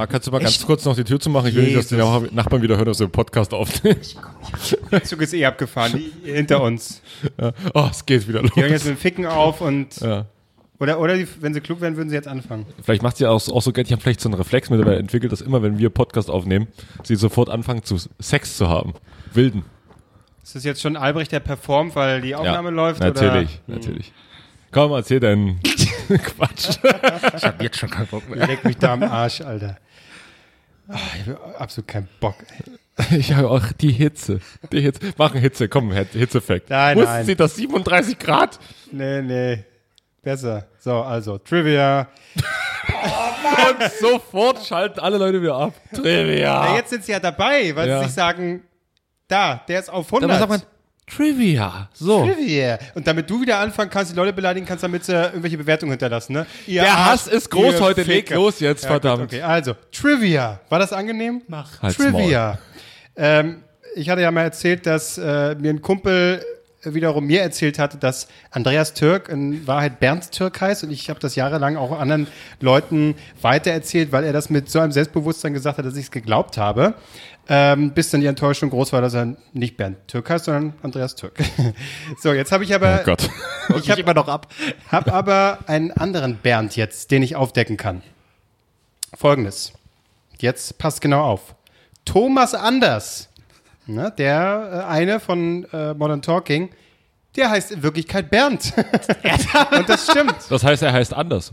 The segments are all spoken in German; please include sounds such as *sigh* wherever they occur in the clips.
Marc, kannst du mal ganz kurz noch die Tür zu machen? Ich will nicht, dass die Jesus. Nachbarn wieder hören, dass wir den Podcast aufnehmen. Der Zug ist eh abgefahren, die, hinter uns. Ja. Oh, es geht wieder los. Die hören jetzt mit dem Ficken auf und. Ja. Oder, oder die, wenn sie klug wären, würden sie jetzt anfangen. Vielleicht macht sie auch, auch so, die haben vielleicht so einen Reflex mittlerweile entwickelt, dass immer, wenn wir Podcast aufnehmen, sie sofort anfangen zu Sex zu haben. Wilden. Ist das jetzt schon Albrecht, der performt, weil die Aufnahme läuft? Natürlich, Oder? natürlich. Komm, erzähl deinen *laughs* Quatsch. Ich habe jetzt schon keinen Bock mehr. Leck mich da am Arsch, Alter. Ah, ich habe absolut keinen Bock. Ey. *laughs* Ich habe auch die Hitze. Die Hitze. Machen Hitze, komm, Hit- Hitzeeffekt. Nein, Wussten nein. Sie das 37 Grad? Nee, nee. Besser. So, also, Trivia. *laughs* Und sofort schalten alle Leute wieder ab. Trivia. Ja, jetzt sind sie ja dabei, weil Ja. sie sich sagen, da, der ist auf Dann 100. sagt man Trivia. So. Trivia. Und damit du wieder anfangen kannst, die Leute beleidigen kannst, damit sie irgendwelche Bewertungen hinterlassen, ne? Ihr Der Hass ist groß heute. Leg los jetzt, Ja, verdammt. Gut, okay, also, Trivia. War das angenehm? Mach. Halt's Trivia. Ähm, ich hatte ja mal erzählt, dass äh, mir ein Kumpel wiederum mir erzählt hatte, dass Andreas Türk in Wahrheit Bernd Türk heißt und ich habe das jahrelang auch anderen Leuten weitererzählt, weil er das mit so einem Selbstbewusstsein gesagt hat, dass ich es geglaubt habe, ähm, bis dann die Enttäuschung groß war, dass er nicht Bernd Türk heißt, sondern Andreas Türk. *laughs* so, jetzt habe ich aber Oh Gott. *laughs* ich habe immer noch ab. hab aber einen anderen Bernd jetzt, den ich aufdecken kann. Folgendes. Jetzt passt genau auf. Thomas Anders, ne, der äh, eine von äh, Modern Talking, der heißt in Wirklichkeit Bernd. *laughs* Und das stimmt. Das heißt, er heißt anders.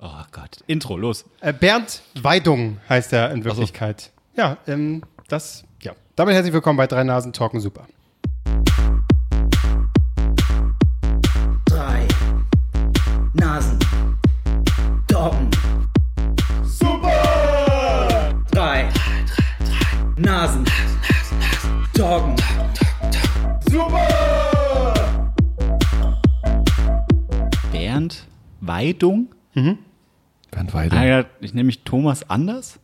Oh Gott. Intro, los. Äh, Bernd Weidung heißt er in Wirklichkeit. Ja, ähm, das, ja. Damit herzlich willkommen bei Drei Nasen Talken Super. drei Nasen. Doggen. Super! Drei Nasen. Doggen. Bernd Weidung. Bernd Weidung. Ah, ja, ich nehme mich Thomas Anders.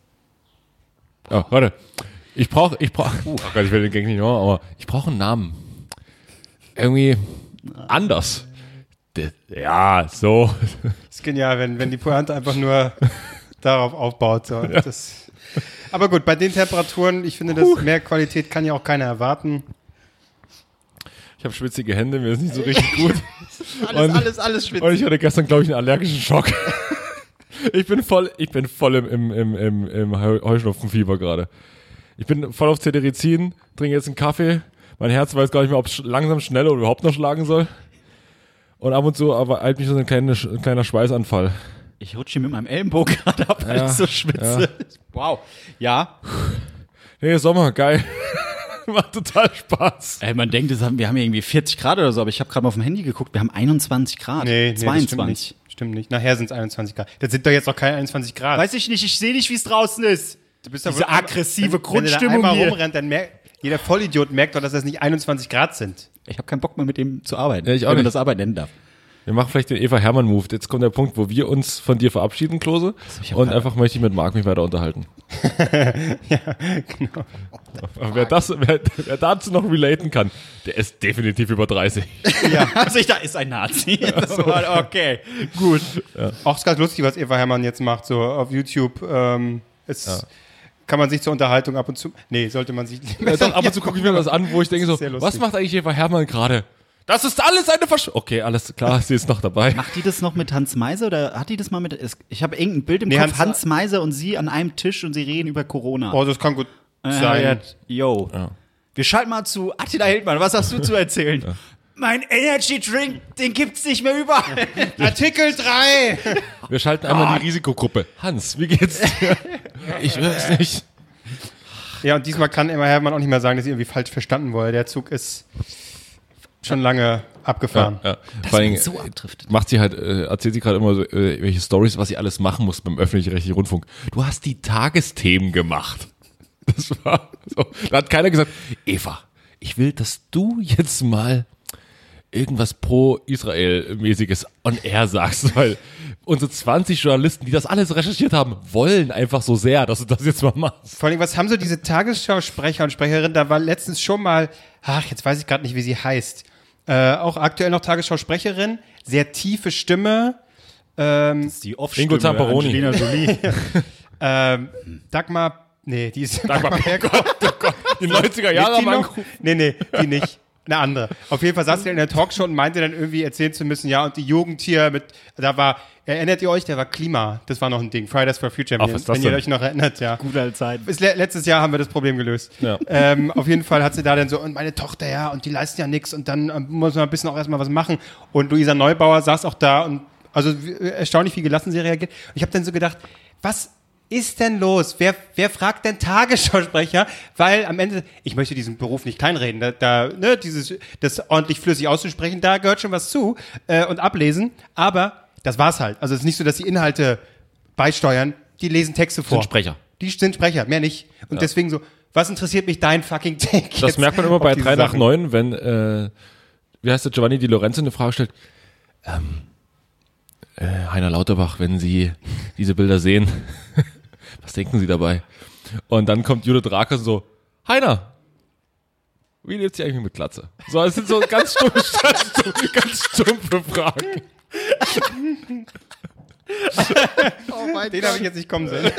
Oh, warte. Ich brauche, ich brauche, *laughs* oh Gott, ich will den Gang nicht machen, aber ich brauche einen Namen. Irgendwie anders. De- Ja, so. *laughs* ist genial, wenn, wenn die Pointe einfach nur darauf aufbaut. So. Das, aber gut, bei den Temperaturen, ich finde, das mehr Qualität kann ja auch keiner erwarten. Ich habe schwitzige Hände, mir ist nicht so richtig *laughs* gut. Alles, Und- alles, alles schwitzt. Und ich hatte gestern, glaube ich, einen allergischen Schock. Ich bin voll, ich bin voll im, im, im, im, im Heu- Heuschnupfenfieber gerade. Ich bin voll auf Cetirizin, trinke jetzt einen Kaffee. Mein Herz weiß gar nicht mehr, ob es langsam, schnell oder überhaupt noch schlagen soll. Und ab und zu aber eilt mich so ein kleiner, ein kleiner Schweißanfall. Ich rutsche hier mit meinem Ellenbogen *laughs* gerade ab, weil Ja, ich so schwitze. Wow. Ja. Nee, Sommer, geil. *laughs* Macht total Spaß. Ey, man denkt, haben, wir haben hier irgendwie 40 Grad oder so, aber ich habe gerade mal auf dem Handy geguckt, wir haben 21 Grad. Nee, nee, das stimmt 22. nicht. Stimmt nicht. Nachher sind es 21 Grad. Das sind doch jetzt noch keine 21 Grad. Weiß ich nicht, ich sehe nicht, wie es draußen ist. du bist doch diese aggressive wenn, Wenn Grundstimmung du da einmal hier. rumrennt, dann merkt, jeder Vollidiot merkt doch, dass das nicht 21 Grad sind. Ich habe keinen Bock mehr mit dem zu arbeiten. Ja, ich auch wenn man nicht. das Arbeit nennen darf. Wir machen vielleicht den Eva Hermann Move. Jetzt kommt der Punkt, wo wir uns von dir verabschieden, Klose. Und einfach möchte ich mit Marc mich weiter unterhalten. *laughs* Aber wer, das, wer, wer dazu noch relaten kann, der ist definitiv über 30. *laughs* Also ich da ist ein Nazi. *laughs* War, okay, gut. Auch ist ganz lustig, was Eva Hermann jetzt macht, so auf YouTube. Ähm, es kann man sich zur Unterhaltung ab und zu. Nee, sollte man sich. Ja, ab und zu gucke ich mir das an, wo ich denke so, was macht eigentlich Eva Hermann gerade? Das ist alles eine Versch... Okay, alles klar, sie ist noch dabei. Macht die das noch mit Hans Meiser oder hat die das mal mit. Ich habe irgendein Bild im Nee, Kopf, Hans- Hans, Meiser und sie an einem Tisch und sie reden über Corona. Oh, das kann gut Äh, sein. ja, Yo. Wir schalten mal zu Attila Hildmann. Was hast du zu erzählen? Mein Energy Drink, den gibt's nicht mehr überall. *laughs* Artikel 3! Wir schalten einmal die Risikogruppe. Hans, wie geht's dir? *laughs* Ich weiß nicht. Ja, und diesmal kann Emma Hermann auch nicht mehr sagen, dass sie irgendwie falsch verstanden wurde. Der Zug ist schon lange abgefahren. Ja, Vor allen Dingen so abdriftet. macht sie halt, äh, erzählt sie gerade immer so, äh, welche Stories, was sie alles machen muss beim öffentlich-rechtlichen Rundfunk. Du hast die Tagesthemen gemacht. *laughs* Das war so. Da hat keiner gesagt, Eva, ich will, dass du jetzt mal irgendwas pro-Israel-mäßiges on air sagst, *laughs* weil unsere 20 Journalisten, die das alles recherchiert haben, wollen einfach so sehr, dass du das jetzt mal machst. Vor allem, was haben so diese Tagesschau-Sprecher und Sprecherinnen? Da war letztens schon mal, ach, jetzt weiß ich gerade nicht, wie sie heißt. Äh, auch aktuell noch Tagesschau-Sprecherin, sehr tiefe Stimme. Die Ingo Zamperoni. Angelina Jolie. *laughs* Ähm, Dagmar, nee, die ist Dagmar Gott, oh Gott, die 90er Jahre angerufen. Nee, nee, die nicht. Eine andere. Auf jeden Fall saß sie in der Talkshow und meinte dann irgendwie erzählen zu müssen, ja, und die Jugend hier mit, da war, erinnert ihr euch, der war Klima, das war noch ein Ding, Fridays for Future, Ach, wenn, was wenn ihr euch noch erinnert, ja. Gute alte Zeit. Bis le letztes Jahr haben wir das Problem gelöst. Ja. Ähm, auf jeden Fall hat sie da dann so, und meine Tochter, ja, und die leisten ja nichts und dann ähm, muss man ein bisschen auch erstmal was machen. Und Luisa Neubauer saß auch da und also erstaunlich, wie gelassen sie reagiert. Und ich habe dann so gedacht, was ist denn los? Wer, wer fragt denn Tagesschausprecher? Weil am Ende, ich möchte diesen Beruf nicht kleinreden, da, da ne, dieses, das ordentlich flüssig auszusprechen, da gehört schon was zu äh, und ablesen. Aber das war's halt. Also es ist nicht so, dass die Inhalte beisteuern, die lesen Texte vor. Sind Sprecher. Die sind Sprecher, mehr nicht. Und deswegen so, was interessiert mich dein fucking Take? Das jetzt merkt man immer bei diese 3 nach Sachen? 9, wenn, äh, wie heißt der, Giovanni Di Lorenzo eine Frage stellt. Ähm, äh, Heiner Lauterbach, wenn Sie diese Bilder sehen, was denken Sie dabei? Und dann kommt Judith Rakers so, Heiner, wie lebt sie eigentlich mit Glatze? So, es sind so ganz stumpfe, *laughs* ganz stumpfe, ganz stumpfe Fragen. Den habe ich jetzt nicht kommen sehen. *laughs*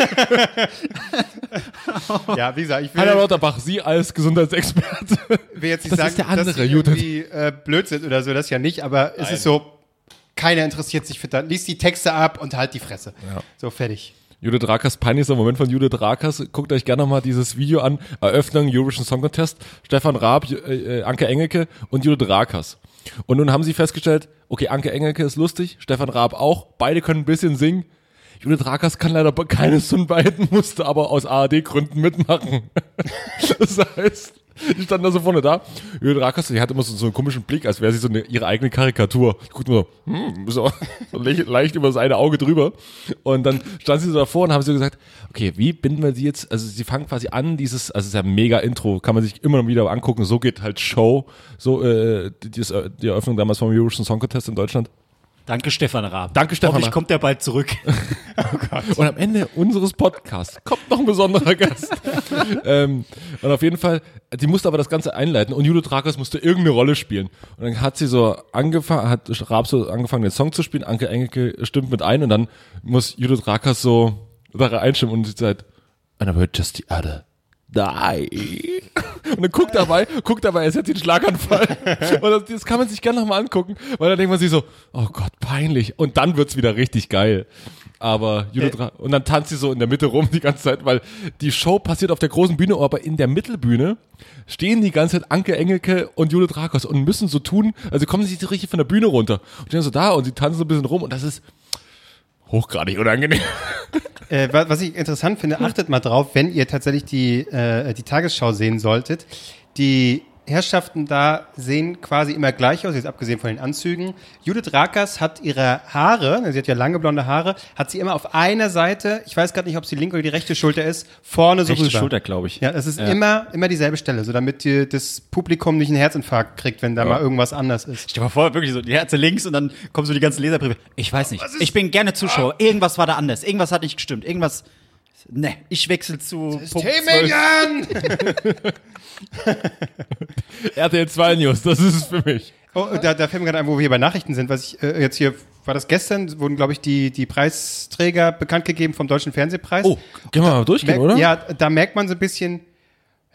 ja, wie gesagt, ich will, Heiner Lauterbach, Sie als Gesundheitsexperte. will jetzt nicht das sagen, ist der andere, dass sie Judith. irgendwie äh, blöd sind oder so, das ja nicht, aber es ist so, keiner interessiert sich für das. Lies die Texte ab und halt die Fresse. So, fertig. Judith Rakers, peinlichster Moment von Judith Rakers. Guckt euch gerne nochmal dieses Video an. Eröffnung Eurovision Song Contest. Stefan Raab, äh, äh, Anke Engelke und Judith Rakers. Und nun haben sie festgestellt, okay, Anke Engelke ist lustig, Stefan Raab auch. Beide können ein bisschen singen. Judith Rakers kann leider *laughs* keines von beiden, musste aber aus ARD-Gründen mitmachen. *laughs* das heißt, *laughs* die standen da so vorne da. Judith Rakers, die hat immer so, so einen komischen Blick, als wäre sie so eine, ihre eigene Karikatur. Die guckt nur so, hm, so, *laughs* so leicht, leicht über das eine Auge drüber. Und dann stand sie so davor und haben so gesagt, okay, wie binden wir sie jetzt, also sie fangen quasi an, dieses, also es ist ja ein mega Intro, kann man sich immer noch wieder angucken, so geht halt Show, so äh, die, die, die Eröffnung damals vom Eurovision Song Contest in Deutschland. Danke, Stefan Raab. Danke, Stefan Hoffentlich Raab. kommt er bald zurück. *laughs* Und am Ende unseres Podcasts kommt noch ein besonderer Gast. *laughs* ähm, und auf jeden Fall, die musste aber das Ganze einleiten und Judith Rakers musste irgendeine Rolle spielen. Und dann hat sie so angefangen, hat Raab so angefangen, den Song zu spielen, Anke Engelke stimmt mit ein und dann muss Judith Rakers so da einstimmen und sie sagt, and I heard just the other die. *laughs* Und dann guckt dabei, guckt dabei, es hat den Schlaganfall. *laughs* Und das, das kann man sich gerne nochmal angucken, weil dann denkt man sich so, oh Gott, peinlich. Und dann wird's wieder richtig geil. Aber Judith Ra und dann tanzt sie so in der Mitte rum die ganze Zeit, weil die Show passiert auf der großen Bühne, aber in der Mittelbühne stehen die ganze Zeit Anke Engelke und Judith Rakos und müssen so tun, also kommen sie so richtig von der Bühne runter und stehen so da und sie tanzen so ein bisschen rum und das ist hochgradig unangenehm. Äh, wa- was ich interessant finde, achtet mal drauf, wenn ihr tatsächlich die, äh, die Tagesschau sehen solltet. Die Herrschaften da sehen quasi immer gleich aus, jetzt abgesehen von den Anzügen. Judith Rakers hat ihre Haare, sie hat ja lange blonde Haare, hat sie immer auf einer Seite, ich weiß gerade nicht, ob es die linke oder die rechte Schulter ist, vorne so Rechte rüber. Schulter, glaube ich. Ja, das ist immer, immer dieselbe Stelle, so damit die, das Publikum nicht einen Herzinfarkt kriegt, wenn da mal irgendwas anders ist. Stell dir mal vor, wirklich so, die Herze links und dann kommen so die ganzen Leserbriefe. Ich weiß nicht. Ich bin gerne Zuschauer. Irgendwas war da anders. Irgendwas hat nicht gestimmt. Irgendwas. Ne, ich wechsle zu Punkt 12. Themenjan! RTL 2 News, das ist es für mich. Oh, da, da fällt mir gerade ein, wo wir hier bei Nachrichten sind, was ich äh, jetzt hier, war das gestern, wurden, glaube ich, die, die Preisträger bekannt gegeben vom Deutschen Fernsehpreis. Oh, können wir mal durchgehen, Merk- oder? Ja, da merkt man so ein bisschen,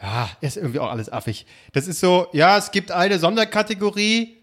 ja, ist irgendwie auch alles affig. Das ist so, ja, es gibt eine Sonderkategorie,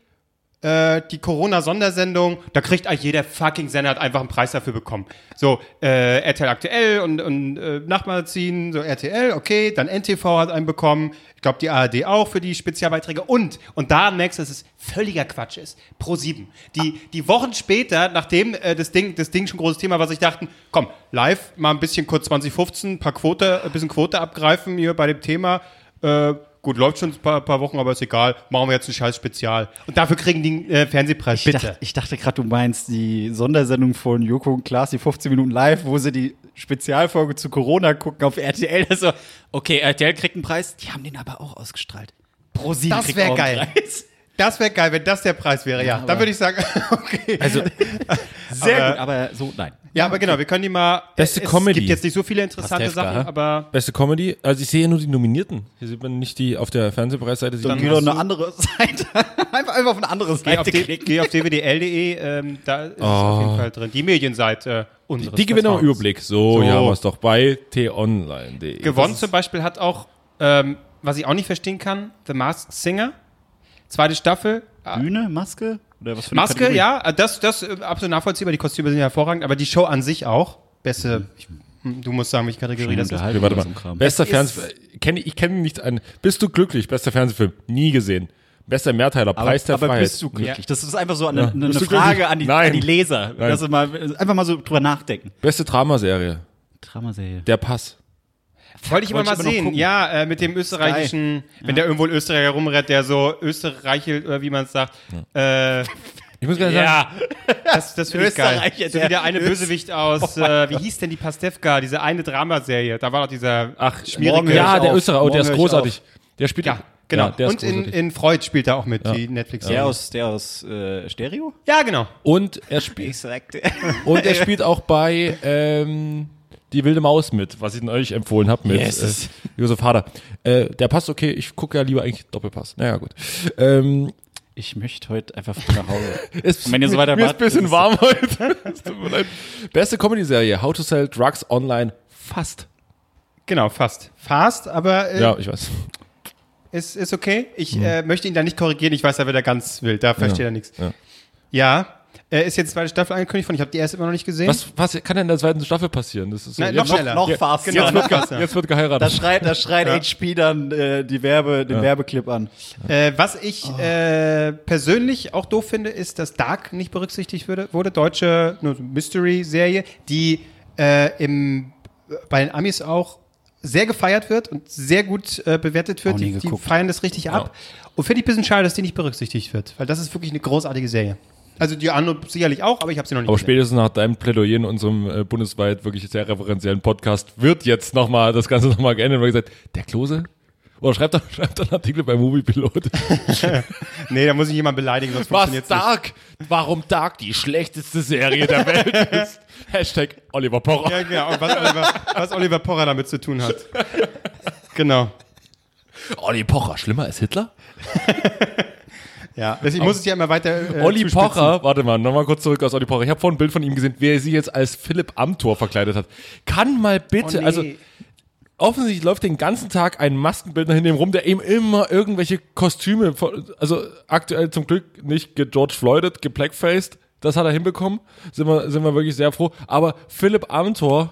äh, die Corona-Sondersendung, da kriegt eigentlich jeder fucking Sender hat einfach einen Preis dafür bekommen. So, äh, RTL aktuell und, und äh, Nachtmagazin, so RTL, okay, dann NTV hat einen bekommen, ich glaube die ARD auch für die Spezialbeiträge und, und da merkst du, dass es völliger Quatsch ist. Pro 7. Die, die Wochen später, nachdem äh, das Ding, das Ding schon großes Thema war, sich dachten, komm, live mal ein bisschen kurz 2015, ein paar Quote, ein bisschen Quote abgreifen hier bei dem Thema, äh, Gut, läuft schon ein paar, paar Wochen, aber ist egal. Machen wir jetzt ein scheiß Spezial. Und dafür kriegen die einen äh, Fernsehpreis. Ich Bitte. dachte, ich dachte gerade, du meinst die Sondersendung von Joko und Klaas, die 15 Minuten live, wo sie die Spezialfolge zu Corona gucken auf RTL. Also, okay, RTL kriegt einen Preis, die haben den aber auch ausgestrahlt. Pro 7 Das kriegt wär auch einen geil. Preis. Das wäre geil, wenn das der Preis wäre, ja. Dann würde ich sagen, *laughs* okay. Also, *laughs* sehr Aber- gut, aber so, nein. ja, aber genau, wir können die mal. Beste es Comedy. gibt jetzt nicht so viele interessante Pastewka, Sachen, aber. Beste Comedy, also ich sehe ja nur die Nominierten. Hier sieht man nicht die auf der Fernsehpreisseite. Dann man- geh doch eine andere Seite. *laughs* einfach, einfach auf eine andere Geh auf, Seite D- klicken. geh auf dwdl.de, ähm, da ist es auf jeden Fall drin. Die Medienseite unseres die gewinnen Vertrauens. Überblick. So, So. wir es doch bei t-online.de. Gewonnen zum Beispiel hat auch, ähm, was ich auch nicht verstehen kann, The Masked Singer. Zweite Staffel. Ah, Bühne, Maske? Oder was für eine Maske, Kategorie? ja, das, das äh, absolut nachvollziehbar. Die Kostüme sind ja hervorragend, aber die Show an sich auch. Beste, ich, hm, du musst sagen, welche Kategorie das ist. Warte mal. Bester Fernsehfilm. Kenn, ich kenne nicht einen. Bist du glücklich? Bester Fernsehfilm. Nie gesehen. Bester Mehrteiler. Aber, Preis der aber Freiheit. bist du glücklich? Das ist einfach so eine, Ja. eine, Frage an die, an die Leser. Nein. Dass sie mal, einfach mal so drüber nachdenken. Beste Dramaserie. Dramaserie. Der Pass. Wollte ich immer mal sehen. Ja, äh, mit dem österreichischen, wenn der irgendwo ein Österreicher rumrennt, der so Österreichelt, oder wie man es sagt. Äh, Ich muss gerade sagen, ja, das, das finde ich geil. So wie der eine Bösewicht aus, äh, wie hieß denn die Pastewka, diese eine Dramaserie. Da war doch dieser ach, schmierige. Ja, der. Österreicher, oh, der ist großartig. Der spielt. Ja, genau. Ja, der ist Und in, in Freud spielt er auch mit, die netflix Der aus, der aus äh, Stereo? Ja, genau. Und er spielt. Und er *laughs* spielt auch bei ähm, Die wilde Maus mit, was ich euch empfohlen habe mit Yes. äh, Josef Hader. Äh, der passt okay, ich gucke ja lieber eigentlich Doppelpass. Naja, gut. Ähm, Ich möchte heute einfach früh nach Hause. *laughs* ist, Und wenn ihr so mir ist ein bisschen ist warm heute. *laughs* Beste Comedy-Serie, How to Sell Drugs Online. Fast. Genau, fast. Fast, aber äh, Ja, ich weiß. ist, ist okay. Ich äh, möchte ihn da nicht korrigieren. Ich weiß, er wird da ganz wild. Da versteht Ja. er nichts. Ja. Ja, äh, ist jetzt zweite Staffel angekündigt von. Ich habe die erste immer noch nicht gesehen. Was, was kann denn in der zweiten Staffel passieren? Das ist so, Nein, noch schneller. noch Ja, faster. Genau, jetzt, noch wird, jetzt wird Da geheiratet. schreit, da schreit HP dann äh, die Werbe, den Werbeclip an. Äh, was ich äh, persönlich auch doof finde, ist, dass Dark nicht berücksichtigt wurde. wurde deutsche so Mystery-Serie, die äh, im, bei den Amis auch sehr gefeiert wird und sehr gut äh, bewertet wird. Die, die feiern das richtig ab. Und finde ich ein bisschen schade, dass die nicht berücksichtigt wird, weil das ist wirklich eine großartige Serie. Also die andere sicherlich auch, aber ich habe sie noch nicht Aber gesehen. spätestens nach deinem Plädoyer in unserem äh, bundesweit wirklich sehr referenziellen Podcast wird jetzt nochmal das Ganze nochmal geändert und gesagt, der Klose? Oder schreibt doch, *laughs* schreibt doch einen Artikel bei Moviepilot. *laughs* Nee, da muss ich jemanden beleidigen, sonst Was funktioniert's nicht. Dark? Warum Dark die schlechteste Serie der Welt *laughs* ist? Hashtag Oliver Pocher. Ja, genau. Und was Oliver, was Oliver Pocher damit zu tun hat. Genau. Olli Pocher, schlimmer als Hitler? Ja, ich muss es ja immer weiter. Äh, Olli zuspitzen. Pocher, warte mal, nochmal kurz zurück aus Olli Pocher. Ich habe vorhin ein Bild von ihm gesehen, wer sich jetzt als Philipp Amthor verkleidet hat. Kann mal bitte, Oh, nee. also offensichtlich läuft den ganzen Tag ein Maskenbildner hinter ihm rum, der eben immer irgendwelche Kostüme, also aktuell zum Glück nicht ge-George Floydet, geblackfaced, das hat er hinbekommen, sind wir, sind wir wirklich sehr froh, aber Philipp Amthor,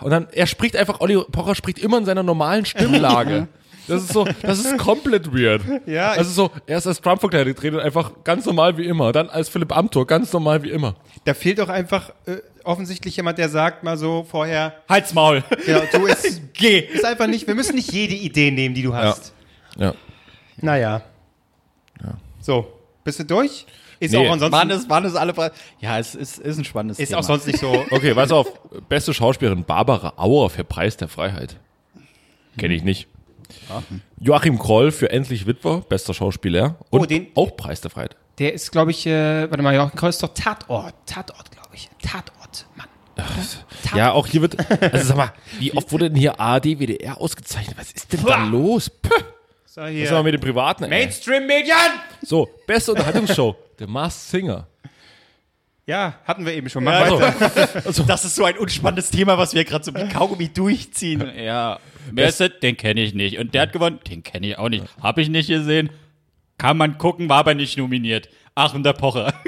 und dann, er spricht einfach, Olli Pocher spricht immer in seiner normalen *laughs* Stimmlage. Das ist so, das ist komplett weird. Ja, Also so, erst als Trump verkleidet redet einfach ganz normal wie immer, dann als Philipp Amthor ganz normal wie immer. Da fehlt doch einfach äh, offensichtlich jemand, der sagt mal so vorher, Halt's Maul. genau, du *laughs* ist, geh. Ist einfach nicht, wir müssen nicht jede Idee nehmen, die du hast. Ja. Naja. So, bist du durch? Ist Nee. auch ansonsten, Waren es, waren es alle. Ja, es ist, ist ein spannendes ist Thema. auch sonst nicht so. *laughs* Okay, pass auf. Beste Schauspielerin Barbara Auer für Preis der Freiheit. Kenne ich nicht. Joachim Kroll für Endlich Witwer, bester Schauspieler. Und Oh, den- auch Preis der Freiheit. Der ist, glaube ich, äh, warte mal, Joachim Kroll ist doch Tatort. Tatort, glaube ich. Tatort, Mann. Ja, auch hier wird, also sag mal, wie oft wurde denn hier ARD, WDR ausgezeichnet? Was ist denn da Pah. los? Puh, So, was hier. ist denn mit den Privaten? Mainstream-Medien! So, beste Unterhaltungsshow, *laughs* The Masked Singer. Ja, hatten wir eben schon. Mach Ja. *laughs* Also, das ist so ein unspannendes Thema, was wir gerade so mit Kaugummi durchziehen. Ja. Das? Den kenne ich nicht. Und der hat gewonnen? Den kenne ich auch nicht. Hab ich nicht gesehen. Kann man gucken, war aber nicht nominiert. Ach, und der Pocher. *laughs*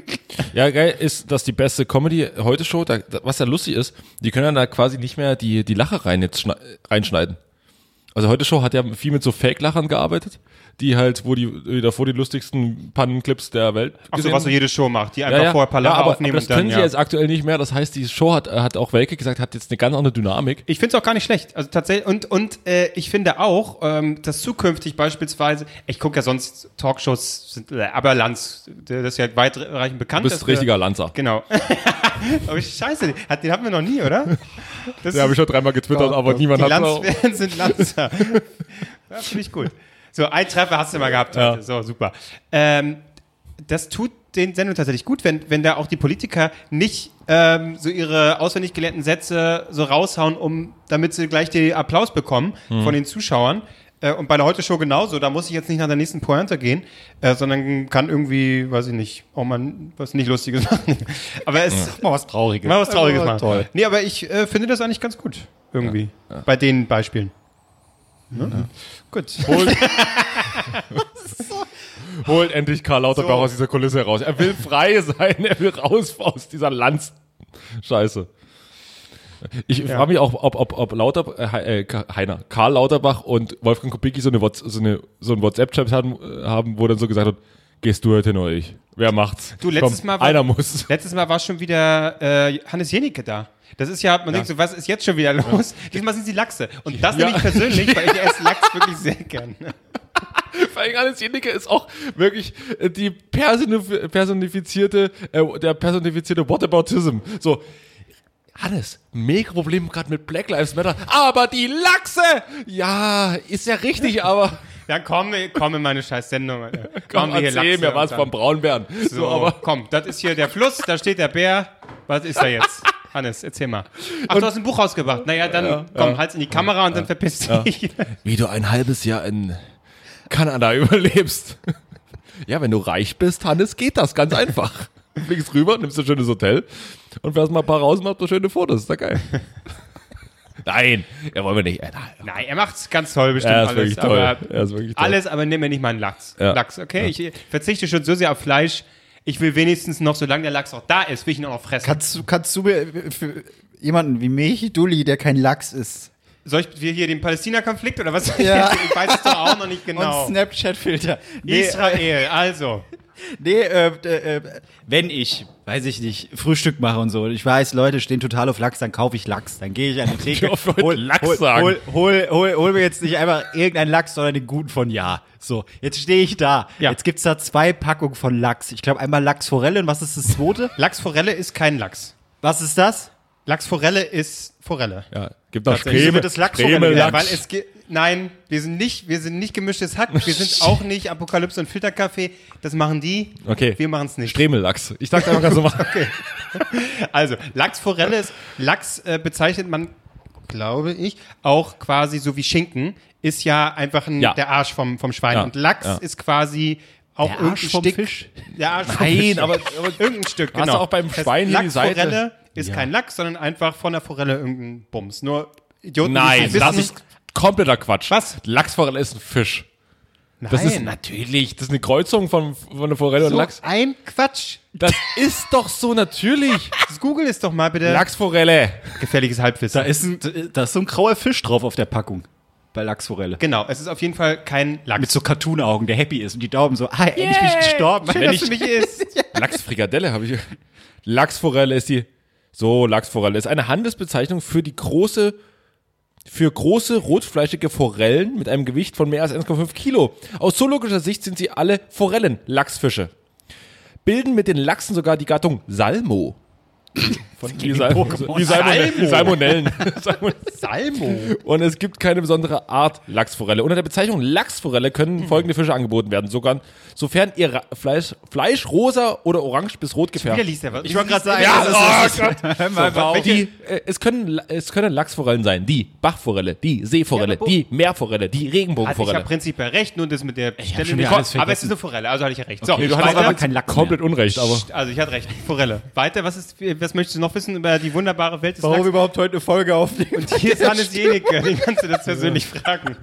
Ja, geil ist, dass die beste Comedy heute Show, da, was ja lustig ist, die können dann da quasi nicht mehr die, die Lacher rein jetzt reinschneiden. Also heute Show hat ja viel mit so Fake-Lachern gearbeitet, die halt, wo die, die davor die lustigsten Pannenclips der Welt Ach so, was so jede Show macht, die einfach ja, ja. vorher paar ja, aber, aufnehmen aber das und dann, können sie ja. jetzt aktuell nicht mehr. Das heißt, die Show hat, hat auch Welke gesagt, hat jetzt eine ganz andere Dynamik. Ich finde es auch gar nicht schlecht. Also tatsächlich, und, und äh, ich finde auch, ähm, dass zukünftig beispielsweise, ich gucke ja sonst Talkshows, sind, äh, aber Lanz, das ist ja weitreichend bekannt. Du bist dass richtiger Lanzer. Genau. *laughs* aber ich, scheiße, hat, den hatten wir noch nie, oder? *laughs* Das Den habe ich schon dreimal getwittert, aber niemand hat noch. Landsfans *laughs* sind Lanzer. ja, finde ich gut. So, ein Treffer hast du mal gehabt heute. So, super. Ähm, das tut den Sendungen tatsächlich gut, wenn, wenn da auch die Politiker nicht ähm, so ihre auswendig gelernten Sätze so raushauen, um, damit sie gleich den Applaus bekommen von den Zuschauern. Äh, und bei der Heute-Show genauso, da muss ich jetzt nicht nach der nächsten Pointe gehen, äh, sondern kann irgendwie, weiß ich nicht, auch mal was nicht Lustiges *laughs* machen. Aber es Mal was Trauriges. mal was Trauriges Ja, machen. Toll. Nee, aber ich äh, finde das eigentlich ganz gut, irgendwie, bei den Beispielen. Ne? Gut. *laughs* Holt endlich Karl Lauterbach So. aus dieser Kulisse heraus. Er will frei sein, er will raus aus dieser Lanz. Scheiße. Ich frage mich auch, ob, ob, ob Lauter, äh, äh, Heiner, Karl Lauterbach und Wolfgang Kubicki so, eine so, eine, so ein WhatsApp-Chat haben, äh, haben, wo dann so gesagt wird, gehst du heute nur ich. Wer macht's? Du, letztes Komm, Mal war- einer muss. Letztes Mal war schon wieder äh, Hannes Jenicke da. Das ist ja, man denkt so, was ist jetzt schon wieder los? Diesmal sind sie Lachse. Und das Ja. nehme ich persönlich, weil ich esse Lachs wirklich sehr gern. *laughs* Vor allem Hannes Jenicke ist auch wirklich äh, die personif personifizierte, äh, der personifizierte Whataboutism. So, Hannes, mega Problem gerade mit Black Lives Matter, aber die Lachse! Ja, ist ja richtig, *laughs* aber Ja, komm, komm in meine scheiß Sendung. Alter. *laughs* komm, wir hier erzähl Lachse mir was vom Braunbären. So, So, aber komm, das ist hier der Fluss, da steht der Bär. Was ist da jetzt? Hannes, erzähl mal. *laughs* Ach, du hast ein Buch rausgebracht. Naja, dann komm, halt's in die Kamera und dann verpiss dich. *laughs* wie du ein halbes Jahr in Kanada *laughs* überlebst. Ja, wenn du reich bist, Hannes, geht das ganz einfach. Fliegst rüber, nimmst ein schönes Hotel und fährst mal ein paar raus und machst schöne Fotos. Ist doch geil. Nein, ja, wollen wir nicht. Äh, nein. Nein, er macht's ganz toll bestimmt Er ist alles. Aber Er ist wirklich toll. Alles, aber nimm mir nicht meinen Lachs. Ja. Lachs, okay? Ich verzichte schon so sehr auf Fleisch. Ich will wenigstens noch, solange der Lachs auch da ist, will ich ihn auch noch fressen. Kannst, du- kannst du mir für jemanden wie mich, Dulli, der kein Lachs ist, Soll ich wir hier den Palästina-Konflikt oder was? Ja. *laughs* Ich weiß es doch auch noch nicht *laughs* genau. und Snapchat-Filter. Nee, Israel, also. Nee äh, äh, wenn ich, weiß ich nicht, Frühstück mache und so, und ich weiß, Leute stehen total auf Lachs, dann kaufe ich Lachs. Dann gehe ich an die *laughs* Theke, Leute Lachs hol, sagen. hol, hol, hol, hol mir jetzt nicht einfach irgendeinen Lachs, sondern den guten von Ja. So, jetzt stehe ich da. Ja. Jetzt gibt's da zwei Packungen von Lachs. Ich glaube einmal Lachsforelle und was ist das zweite? Lachsforelle ist kein Lachs. Was ist das? Lachsforelle ist Forelle. Ja, gibt Tatsächlich. Creme, wird das Lachsforelle Creme, weil es Nein, wir sind nicht, wir sind nicht gemischtes Hack, wir sind *laughs* auch nicht Apokalypse und Filterkaffee. Das machen die. Okay. Wir machen es nicht. Stremellachs. Ich sag's einfach so mal. Also, Lachsforelle ist, Lachs äh, bezeichnet man, glaube ich, auch quasi so wie Schinken, ist ja einfach ein, Ja. der Arsch vom, vom Schwein. Ja, Und Lachs ja. ist quasi auch Der irgendein Arsch vom Stück. Fisch? Der Arsch vom Nein, Fisch. aber- aber- irgendein Stück, Hast genau. du auch beim Schwein die Seite? Ist Ja. kein Lachs, sondern einfach von der Forelle irgendein Bums. Nur Idioten, Nein, nicht das wissen. ist kompletter Quatsch. Was? Lachsforelle ist ein Fisch. Das ist Nein. natürlich, das ist eine Kreuzung von, von der Forelle und so Lachs. ein Quatsch. Das ist doch so natürlich. Das Google es doch mal bitte. Lachsforelle. Gefährliches Halbwissen. Da ist, ein, da ist so ein grauer Fisch drauf auf der Packung. Bei Lachsforelle. genau, es ist auf jeden Fall kein Lachs. Mit so Cartoon-Augen, der happy ist und die Daumen so, ah, endlich bin ich gestorben. Schön, Wenn dass ich, du mich isst. *laughs* Lachsfrikadelle habe ich. Lachsforelle ist die. So, Lachsforelle ist eine Handelsbezeichnung für die große, für große rotfleischige Forellen mit einem Gewicht von mehr als 1,5 Kilo. Aus zoologischer Sicht sind sie alle Forellen, Lachsfische. Bilden mit den Lachsen sogar die Gattung Salmo. Von die, Sal Pokémon. die, Salmone Salmonellen. *laughs* Salmo. Und es gibt keine besondere Art Lachsforelle. Unter der Bezeichnung Lachsforelle können folgende Fische angeboten werden, sogar sofern ihr Ra- Fleisch, Fleisch rosa oder orange bis rot gefärbt. Wieder liest er was. ich wollte gerade sagen, Ja, das ist, oh mal auf. Die, äh, es, können, es können Lachsforellen sein. Die Bachforelle, die Seeforelle, Ja, die Meerforelle, die Also ich Regenbogenforelle. habe prinzipiell recht, nur das mit der Stelle schon nicht. wieder alles Aber es ist eine Forelle, also hatte ich ja recht. So, Okay, du ich hattest weiter. aber kein Lachs komplett Unrecht, aber Also ich hatte recht. Forelle. Weiter, was ist, was möchtest du noch wissen über die wunderbare Welt des Warum Lachs? überhaupt heute eine Folge aufnehmen? Und hier ist *laughs* Hannes Jenicke, den kannst du das persönlich fragen.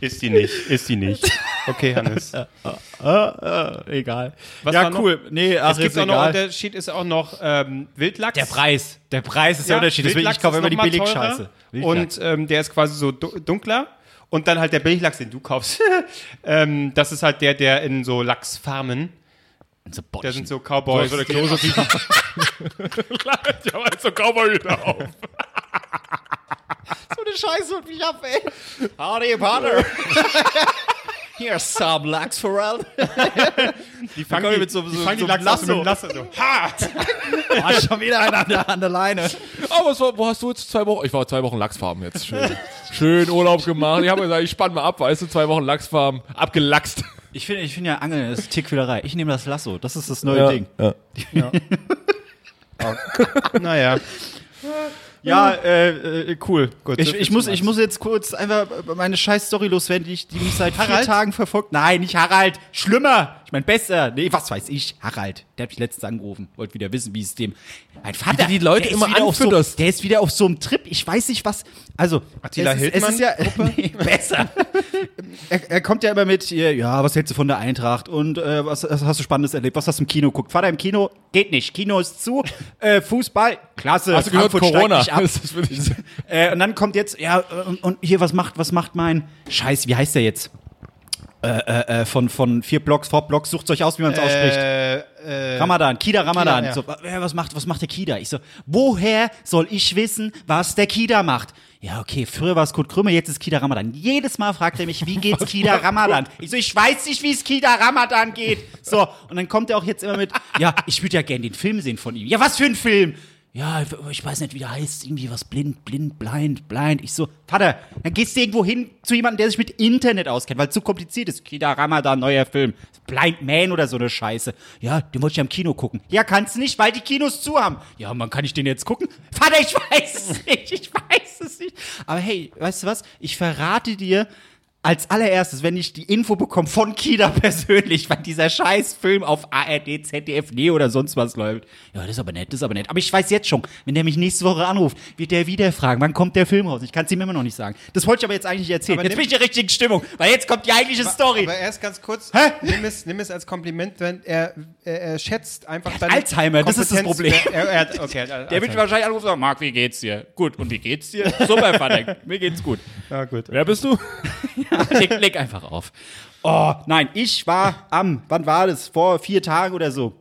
Ist die nicht, ist die nicht. Okay, Hannes. *laughs* egal. Was ja, noch? cool. Nee, ach, Es gibt ist auch noch, egal. Unterschied ist auch noch ähm, Wildlachs. Der Preis. Der Preis ist der Unterschied. Deswegen, Wildlachs ich kaufe immer die Billigscheiße. Und ähm, der ist quasi so du- dunkler. Und dann halt der Billiglachs, den du kaufst. *laughs* ähm, das ist halt der, der in so Lachsfarmen, so da sind so Cowboys. so der Klose ja, so Cowboy-Hüte auf. so eine Scheiße und mich ab, ey. Howdy, Partner. Here's some Lachsforelle. Die fangen die, mit so- so- fangen so die einem Lachs aus mit Lasso. Lasso. So. Ha! Oh, schon wieder einer an der, an der Leine. Aber was war, wo hast du jetzt zwei Wochen? Ich war zwei Wochen Lachsfarben jetzt. Schön, schön Urlaub gemacht. Ich habe gesagt, ich spann mal ab, weißt du, zwei Wochen Lachsfarben, abgelachst. Ich finde ich finde ja Angeln ist Tickquälerei. Ich nehme das Lasso. Das ist das neue Ding. Ja. *laughs* Naja. Ja, äh, äh, cool. Gut, ich, ich, muss, ich muss jetzt kurz einfach meine scheiß Story loswerden, die, ich, die mich seit vier Harald? Tagen verfolgt. Nein, nicht Harald. Schlimmer. Ich meine, besser. Nee, was weiß ich. Harald. Der hat mich letztens angerufen. Wollte wieder wissen, wie es dem. Mein Vater. Die Leute der ist immer wieder auf so, anfütterst. Der ist wieder auf so einem Trip. Ich weiß nicht, was. Also. Attila es ist, es ist ja. *laughs* Nee, besser. er, er kommt ja immer mit, ja, was hältst du von der Eintracht und äh, was, was hast du Spannendes erlebt? Was hast du im Kino geguckt? Vater im Kino? Geht nicht. Kino ist zu. Äh, Fußball? Klasse. Hast du gehört, Frankfurt steigt Corona? nicht ab. *laughs* Das ist wirklich so- Äh, und dann kommt jetzt, ja, und, und hier, was macht, was macht mein Scheiß, wie heißt der jetzt? Äh, äh, äh, von, von vier Blocks, vor Blocks, sucht euch aus, wie man es ausspricht. Äh, äh, Ramadan, Kida Ramadan. Kida, ja. so, äh, was, macht, was macht der Kida? Ich so, woher soll ich wissen, was der Kida macht? Ja, okay, früher war es Kurt Krümmer, jetzt ist Kida Ramadan. Jedes Mal fragt er mich, wie geht's Kida *laughs* Ramadan? Ich so, ich weiß nicht, wie es Kida Ramadan geht. So, und dann kommt er auch jetzt immer mit, ja, ich würde ja gerne den Film sehen von ihm. Ja, was für ein Film? Ja, ich weiß nicht, wie der heißt. Irgendwie was blind, blind, blind, blind. Ich so, Vater, dann gehst du irgendwo hin zu jemandem, der sich mit Internet auskennt, weil es zu kompliziert ist. Kida Ramadan, neuer Film. Blind Man oder so eine Scheiße. Ja, den wollte ich ja im Kino gucken. Ja, kannst nicht, weil die Kinos zu haben. Ja, man kann ich den jetzt gucken? Vater, ich weiß es nicht. Ich weiß es nicht. Aber hey, weißt du was? Ich verrate dir, als allererstes, wenn ich die Info bekomme von Kida *laughs* persönlich, weil dieser scheiß Film auf ARD, ZDF, Neo oder sonst was läuft. Ja, das ist aber nett, das ist aber nett. Aber ich weiß jetzt schon, wenn der mich nächste Woche anruft, wird der wieder fragen, wann kommt der Film raus? Ich kann es ihm immer noch nicht sagen. Das wollte ich aber jetzt eigentlich erzählen. Aber jetzt bin ich in der richtigen Stimmung, weil jetzt kommt die eigentliche Story. Aber erst ganz kurz, Hä? nimm es, nimm es als Kompliment, wenn er, er, er schätzt einfach hat Alzheimer, das ist das Kompetenz. Problem. Er, er hat, okay, er Der wird wahrscheinlich anrufen und sagen, Marc, wie geht's dir? Gut, und wie geht's dir? Super, Vater, mir geht's gut. Ja, gut. Wer bist du? *laughs* *laughs* leg, leg einfach auf. Oh, nein, ich war am, wann war das? Vor vier Tagen oder so.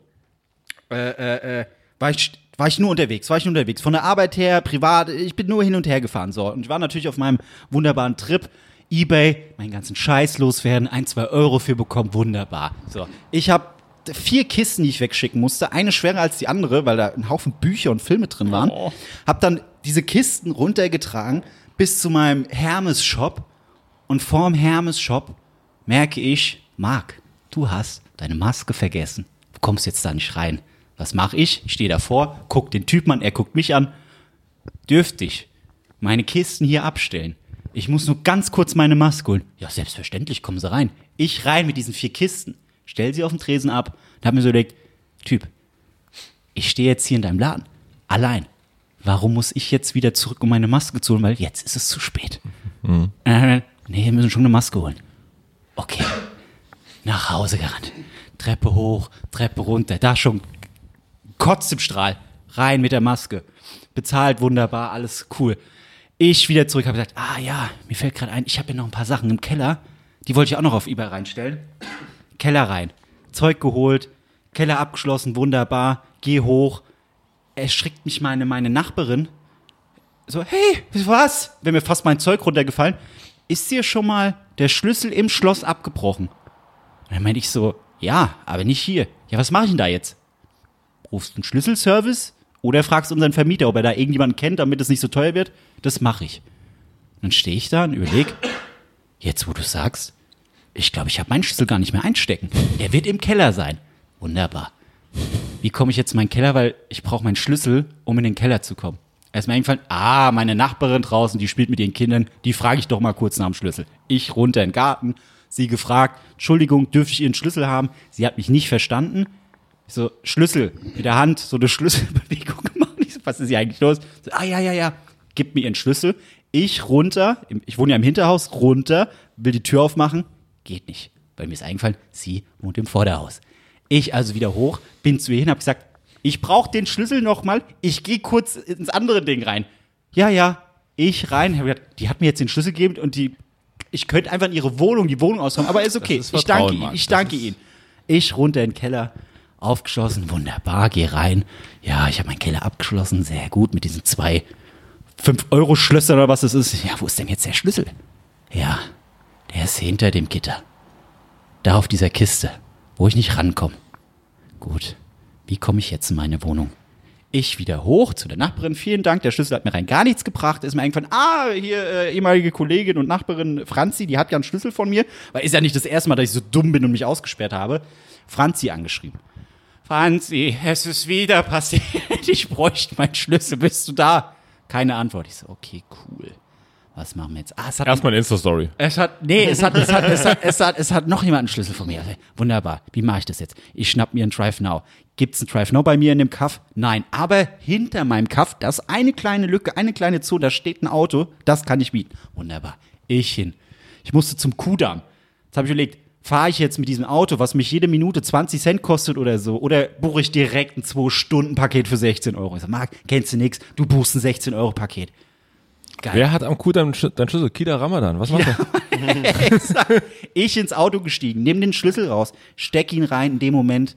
Äh, äh, äh, war ich, war ich nur unterwegs, war ich nur unterwegs. Von der Arbeit her, privat, ich bin nur hin und her gefahren. So. Und ich war natürlich auf meinem wunderbaren Trip. Ebay, meinen ganzen Scheiß loswerden, ein, zwei Euro für bekommen, wunderbar. So. Ich habe vier Kisten, die ich wegschicken musste, eine schwerer als die andere, weil da ein Haufen Bücher und Filme drin waren. Hab dann diese Kisten runtergetragen bis zu meinem Hermes-Shop und vorm Hermes-Shop merke ich, Marc, du hast deine Maske vergessen. Du kommst jetzt da nicht rein. Was mache ich? Ich stehe davor, guck den Typen an, er guckt mich an. Dürfte ich meine Kisten hier abstellen? Ich muss nur ganz kurz meine Maske holen. Ja, selbstverständlich, kommen Sie rein. Ich rein mit diesen vier Kisten, stell sie auf den Tresen ab und hab mir so überlegt, Typ, ich stehe jetzt hier in deinem Laden, allein. Warum muss ich jetzt wieder zurück, um meine Maske zu holen? Weil jetzt ist es zu spät. Äh, nee, wir müssen schon eine Maske holen. Okay. Nach Hause gerannt. Treppe hoch, Treppe runter. Da schon kotzt im Strahl. Rein mit der Maske. Bezahlt wunderbar, alles cool. Ich wieder zurück, habe gesagt, ah ja, mir fällt gerade ein, ich habe ja noch ein paar Sachen im Keller. Die wollte ich auch noch auf eBay reinstellen. Keller rein. Zeug geholt, Keller abgeschlossen, wunderbar. Geh hoch. Erschrickt mich meine, meine Nachbarin. So, hey, was? Wäre mir fast mein Zeug runtergefallen. Ist dir schon mal der Schlüssel im Schloss abgebrochen? Und dann meinte ich so, ja, aber nicht hier. Ja, was mache ich denn da jetzt? Rufst einen Schlüsselservice oder fragst unseren Vermieter, ob er da irgendjemanden kennt, damit es nicht so teuer wird? Das mache ich. Dann stehe ich da und überleg, jetzt wo du sagst, ich glaube, ich habe meinen Schlüssel gar nicht mehr einstecken. Der wird im Keller sein. Wunderbar. Wie komme ich jetzt in meinen Keller, weil ich brauche meinen Schlüssel, um in den Keller zu kommen. Erstmal eingefallen, ah, meine Nachbarin draußen, die spielt mit ihren Kindern, die frage ich doch mal kurz nach dem Schlüssel. Ich runter in den Garten, sie gefragt, Entschuldigung, dürfte ich Ihren Schlüssel haben? Sie hat mich nicht verstanden. Ich so, Schlüssel, mit der Hand, so eine Schlüsselbewegung *laughs* gemacht. Ich so, was ist hier eigentlich los? So, ah, ja, ja, ja, gib mir Ihren Schlüssel. Ich runter, ich wohne ja im Hinterhaus, runter, will die Tür aufmachen, geht nicht. Weil mir ist eingefallen, sie wohnt im Vorderhaus. Ich also wieder hoch, bin zu ihr hin, hab gesagt, ich brauche den Schlüssel nochmal, ich gehe kurz ins andere Ding rein. Ja, ja, ich rein, die hat mir jetzt den Schlüssel gegeben und die, ich könnte einfach in ihre Wohnung, die Wohnung ausräumen, aber ist okay, ist ich danke Ihnen, ich danke Ihnen. Ich runter in den Keller, aufgeschlossen, wunderbar, geh rein. Ja, ich habe meinen Keller abgeschlossen, sehr gut, mit diesen zwei 5-Euro-Schlössern oder was das ist. Ja, wo ist denn jetzt der Schlüssel? Ja, der ist hinter dem Gitter. Da auf dieser Kiste, wo ich nicht rankomme. Gut, wie komme ich jetzt in meine Wohnung? Ich wieder hoch zu der Nachbarin. Vielen Dank, der Schlüssel hat mir rein gar nichts gebracht. Ist mir eingefallen, ah, hier äh, ehemalige Kollegin und Nachbarin Franzi, die hat ja einen Schlüssel von mir. Weil ist ja nicht das erste Mal, dass ich so dumm bin und mich ausgesperrt habe. Franzi angeschrieben. Franzi, es ist wieder passiert. *laughs* Ich bräuchte meinen Schlüssel. Bist du da? Keine Antwort. Ich so, okay, cool. Was machen wir jetzt? Ah, es hat Erstmal eine Insta-Story. es hat, nee, es hat, es hat, es hat, es hat, es hat noch jemand einen Schlüssel von mir. Wunderbar. Wie mache ich das jetzt? Ich schnapp mir einen Drive Now. Gibt's einen Drive Now bei mir in dem Kaff? Nein. Aber hinter meinem Kaff, da ist eine kleine Lücke, eine kleine Zone, da steht ein Auto, das kann ich mieten. Wunderbar. Ich hin. Ich musste zum Kudamm. Jetzt habe ich überlegt, fahre ich jetzt mit diesem Auto, was mich jede Minute 20 Cent kostet oder so, oder buche ich direkt ein 2-Stunden-Paket für 16 Euro? Ich sag, Marc, kennst du nix? Du buchst ein 16-Euro-Paket. Geil. Wer hat am Kuh deinen Sch- deinen Schlüssel? Kida Ramadan. Was macht *laughs* er? Ich ins Auto gestiegen, nimm den Schlüssel raus, steck ihn rein. In dem Moment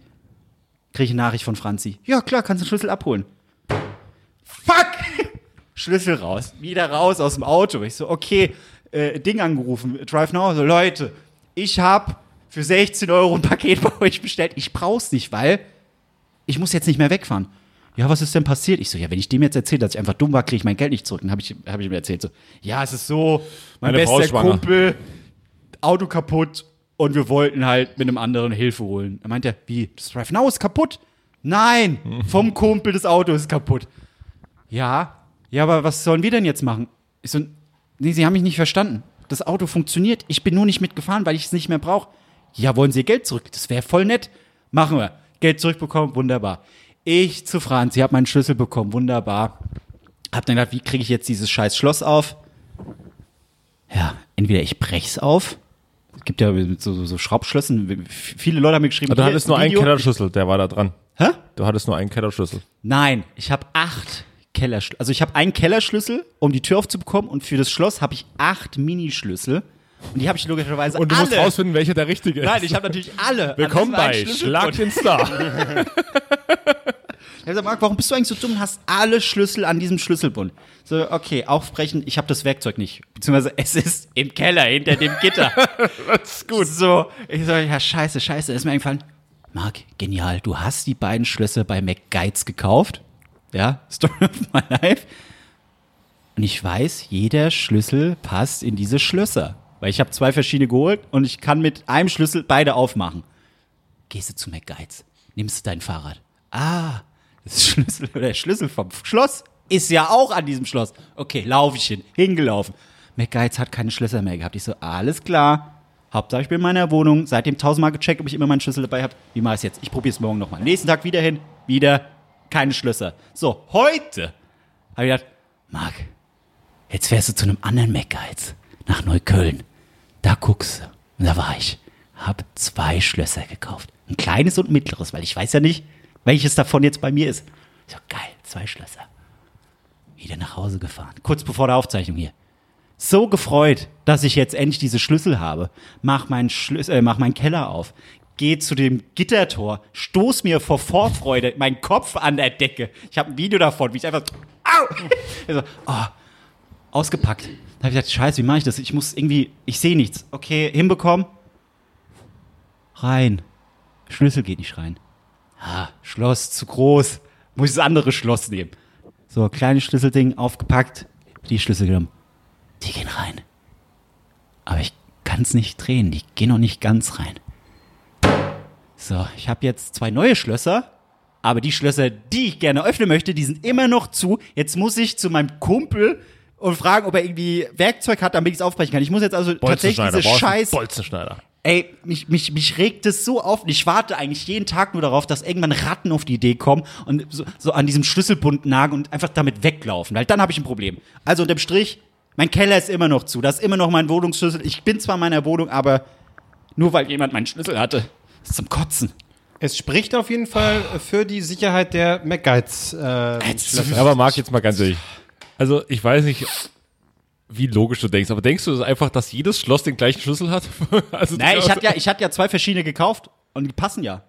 kriege ich eine Nachricht von Franzi. Ja, klar, kannst du den Schlüssel abholen. Fuck! *laughs* Schlüssel raus, wieder raus aus dem Auto. Ich so, okay, äh, Ding angerufen, Drive Now. So, Leute, ich habe für 16 Euro ein Paket bei euch bestellt. Ich brauch's nicht, weil ich muss jetzt nicht mehr wegfahren. Ja, was ist denn passiert? Ich so, ja, wenn ich dem jetzt erzähle, dass ich einfach dumm war, kriege ich mein Geld nicht zurück. Dann habe ich, hab ich ihm erzählt, so, ja, es ist so, mein Meine bester. Kumpel, Auto kaputt und wir wollten halt mit einem anderen Hilfe holen. Er, wie, das Drive Now ist kaputt? Nein, *laughs* vom Kumpel das Auto ist kaputt. Ja, ja, aber was sollen wir denn jetzt machen? Ich so, nee, Sie haben mich nicht verstanden. Das Auto funktioniert. Ich bin nur nicht mitgefahren, weil ich es nicht mehr brauche. Ja, wollen Sie Ihr Geld zurück? Das wäre voll nett. Machen wir. Geld zurückbekommen, wunderbar. Ich zu Franz, Sie haben meinen Schlüssel bekommen, wunderbar. Hab dann gedacht, wie kriege ich jetzt dieses scheiß Schloss auf? Ja, entweder ich brech's auf. Es gibt ja so, so, Schraubschlössen. Viele Leute haben mir geschrieben, Du hier, hattest nur einen. Kellerschlüssel, der war da dran. Hä? Du hattest nur einen Kellerschlüssel. Nein, ich habe acht Kellerschlüssel. Also ich habe einen Kellerschlüssel, um die Tür aufzubekommen, und für das Schloss habe ich acht Minischlüssel. Und die habe ich logischerweise Und du alle. musst rausfinden, welcher der richtige ist. Nein, ich habe natürlich alle. Willkommen An bei Schlag den Star. *laughs* Ich habe gesagt, Marc, warum bist du eigentlich so dumm und hast alle Schlüssel an diesem Schlüsselbund? So, okay, aufbrechen, ich habe das Werkzeug nicht. Beziehungsweise es ist im Keller, hinter dem Gitter. *laughs* das ist gut. So, ich so, ja, scheiße, scheiße. Ist mir eingefallen, Marc, genial, du hast die beiden Schlösser bei McGuides gekauft. Ja, Story of my life. Und ich weiß, jeder Schlüssel passt in diese Schlösser. Weil ich habe zwei verschiedene geholt und ich kann mit einem Schlüssel beide aufmachen. Gehst du zu McGuides, nimmst du dein Fahrrad. Ah, das Schlüssel der Schlüssel vom Schloss ist ja auch an diesem Schloss. Okay, laufe ich hin, hingelaufen. McGuides hat keine Schlösser mehr gehabt. Ich so, alles klar. Hauptsache ich bin in meiner Wohnung, seitdem tausendmal gecheckt, ob ich immer meinen Schlüssel dabei habe. Wie mache ich jetzt? Ich probiere es morgen nochmal. Nächsten Tag wieder hin, wieder keine Schlösser. So, heute habe ich gedacht, Marc, jetzt fährst du zu einem anderen McGuides nach Neukölln. Da guckst du. Und da war ich. Hab zwei Schlösser gekauft. Ein kleines und ein mittleres, weil ich weiß ja nicht, welches davon jetzt bei mir ist. Ich so, geil, zwei Schlösser. Wieder nach Hause gefahren. Kurz bevor der Aufzeichnung hier. So gefreut, dass ich jetzt endlich diese Schlüssel habe. Mach meinen, Schlüs äh, mach meinen Keller auf. Geh zu dem Gittertor, stoß mir vor Vorfreude meinen Kopf an der Decke. Ich habe ein Video davon, wie ich einfach. Au! Ich so, oh, ausgepackt. Da habe ich gedacht, scheiße, wie mache ich das? Ich muss irgendwie, ich sehe nichts. Okay, hinbekommen. Rein. Schlüssel geht nicht rein. Ah, Schloss zu groß. Muss ich das andere Schloss nehmen. So, kleines Schlüsselding aufgepackt, die Schlüssel genommen. Die gehen rein. Aber ich kann es nicht drehen, die gehen noch nicht ganz rein. So, ich habe jetzt zwei neue Schlösser, aber die Schlösser, die ich gerne öffnen möchte, die sind immer noch zu. Jetzt muss ich zu meinem Kumpel und fragen, ob er irgendwie Werkzeug hat, damit ich es aufbrechen kann. Ich muss jetzt also tatsächlich diese scheiß Bolzenschneider. Ey, mich, mich, mich regt es so auf ich warte eigentlich jeden Tag nur darauf, dass irgendwann Ratten auf die Idee kommen und so, so an diesem Schlüsselbund nagen und einfach damit weglaufen, weil dann habe ich ein Problem. Also unterm Strich, mein Keller ist immer noch zu, da ist immer noch mein Wohnungsschlüssel. Ich bin zwar in meiner Wohnung, aber nur weil jemand meinen Schlüssel hatte, das ist zum Kotzen. Es spricht auf jeden Fall für die Sicherheit der McGuides. Äh, aber Marc, jetzt mal ganz ehrlich. Also, ich weiß nicht, wie logisch du denkst, aber denkst du das einfach, dass jedes Schloss den gleichen Schlüssel hat? *laughs* also, Nein, ich hatte ja, ich hatte ja zwei verschiedene gekauft und die passen ja.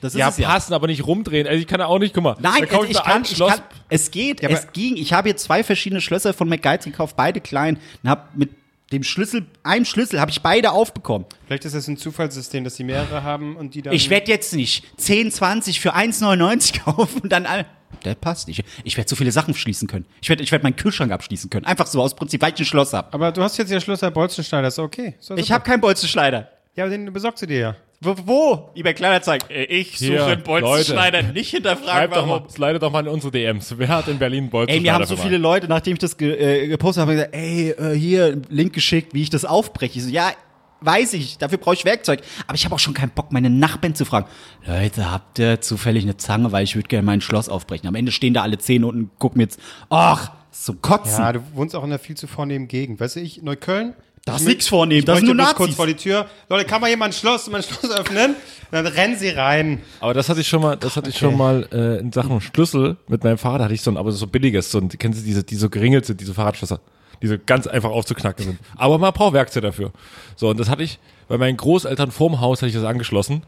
Das ist ja, es ja. passen, aber nicht rumdrehen. Also, ich kann ja auch nicht, guck mal. Nein, da kauf ich mir kann, ein ich Schloss. kann, es geht, Ja, es ging. Ich habe jetzt zwei verschiedene Schlösser von McGuides gekauft, beide klein, und habe mit dem Schlüssel, einem Schlüssel habe ich beide aufbekommen. Vielleicht ist das ein Zufallssystem, dass die mehrere haben und die dann. Ich werde jetzt nicht 10, 20 für 1,99 *laughs* kaufen und dann all. Der passt nicht. Ich werde so viele Sachen schließen können. Ich werde ich werd meinen Kühlschrank abschließen können. Einfach so aus Prinzip, weil ich ein Schloss habe. aber du hast jetzt ja Schlüssel Bolzenschneider, ist okay. Ist Ich habe keinen Bolzenschneider. Ja, aber den besorgst du dir ja. Wo? wo? eBay Kleinanzeigen. Äh, Ich Hier, suche einen Bolzenschneider, nicht hinterfragen, Schreibt doch mal, warum. slide doch mal in unsere DMs. Wer hat in Berlin Bolzen? Ey, mir haben so viele Leute, nachdem ich das ge äh, gepostet habe, gesagt, ey, äh, hier, Link geschickt, wie ich das aufbreche. Ich so, ja, weiß ich, dafür brauche ich Werkzeug. Aber ich habe auch schon keinen Bock, meine Nachbarn zu fragen. Leute, habt ihr zufällig eine Zange, weil ich würde gerne mein Schloss aufbrechen. Am Ende stehen da alle zehn und gucken mir jetzt, ach, so kotzen. Ja, du wohnst auch in einer viel zu vornehmen Gegend. Weißt du, ich, Neukölln? Das ist Ich- nix vornehm, ich das sind möchte nur bloß kurz Nazis. vor die Tür. Leute, kann mal jemand ein Schloss, mein Schloss öffnen? Dann rennen sie rein. Aber das hatte ich schon mal, das hatte ich schon mal äh, in Sachen Schlüssel mit meinem Fahrrad hatte ich so ein, aber so billiges, so ein, kennst du diese, die so geringelt sind, diese Fahrradschlösser, die so ganz einfach aufzuknacken sind. Aber man braucht Werkzeug dafür. So, und das hatte ich bei meinen Großeltern vorm Haus hatte ich das angeschlossen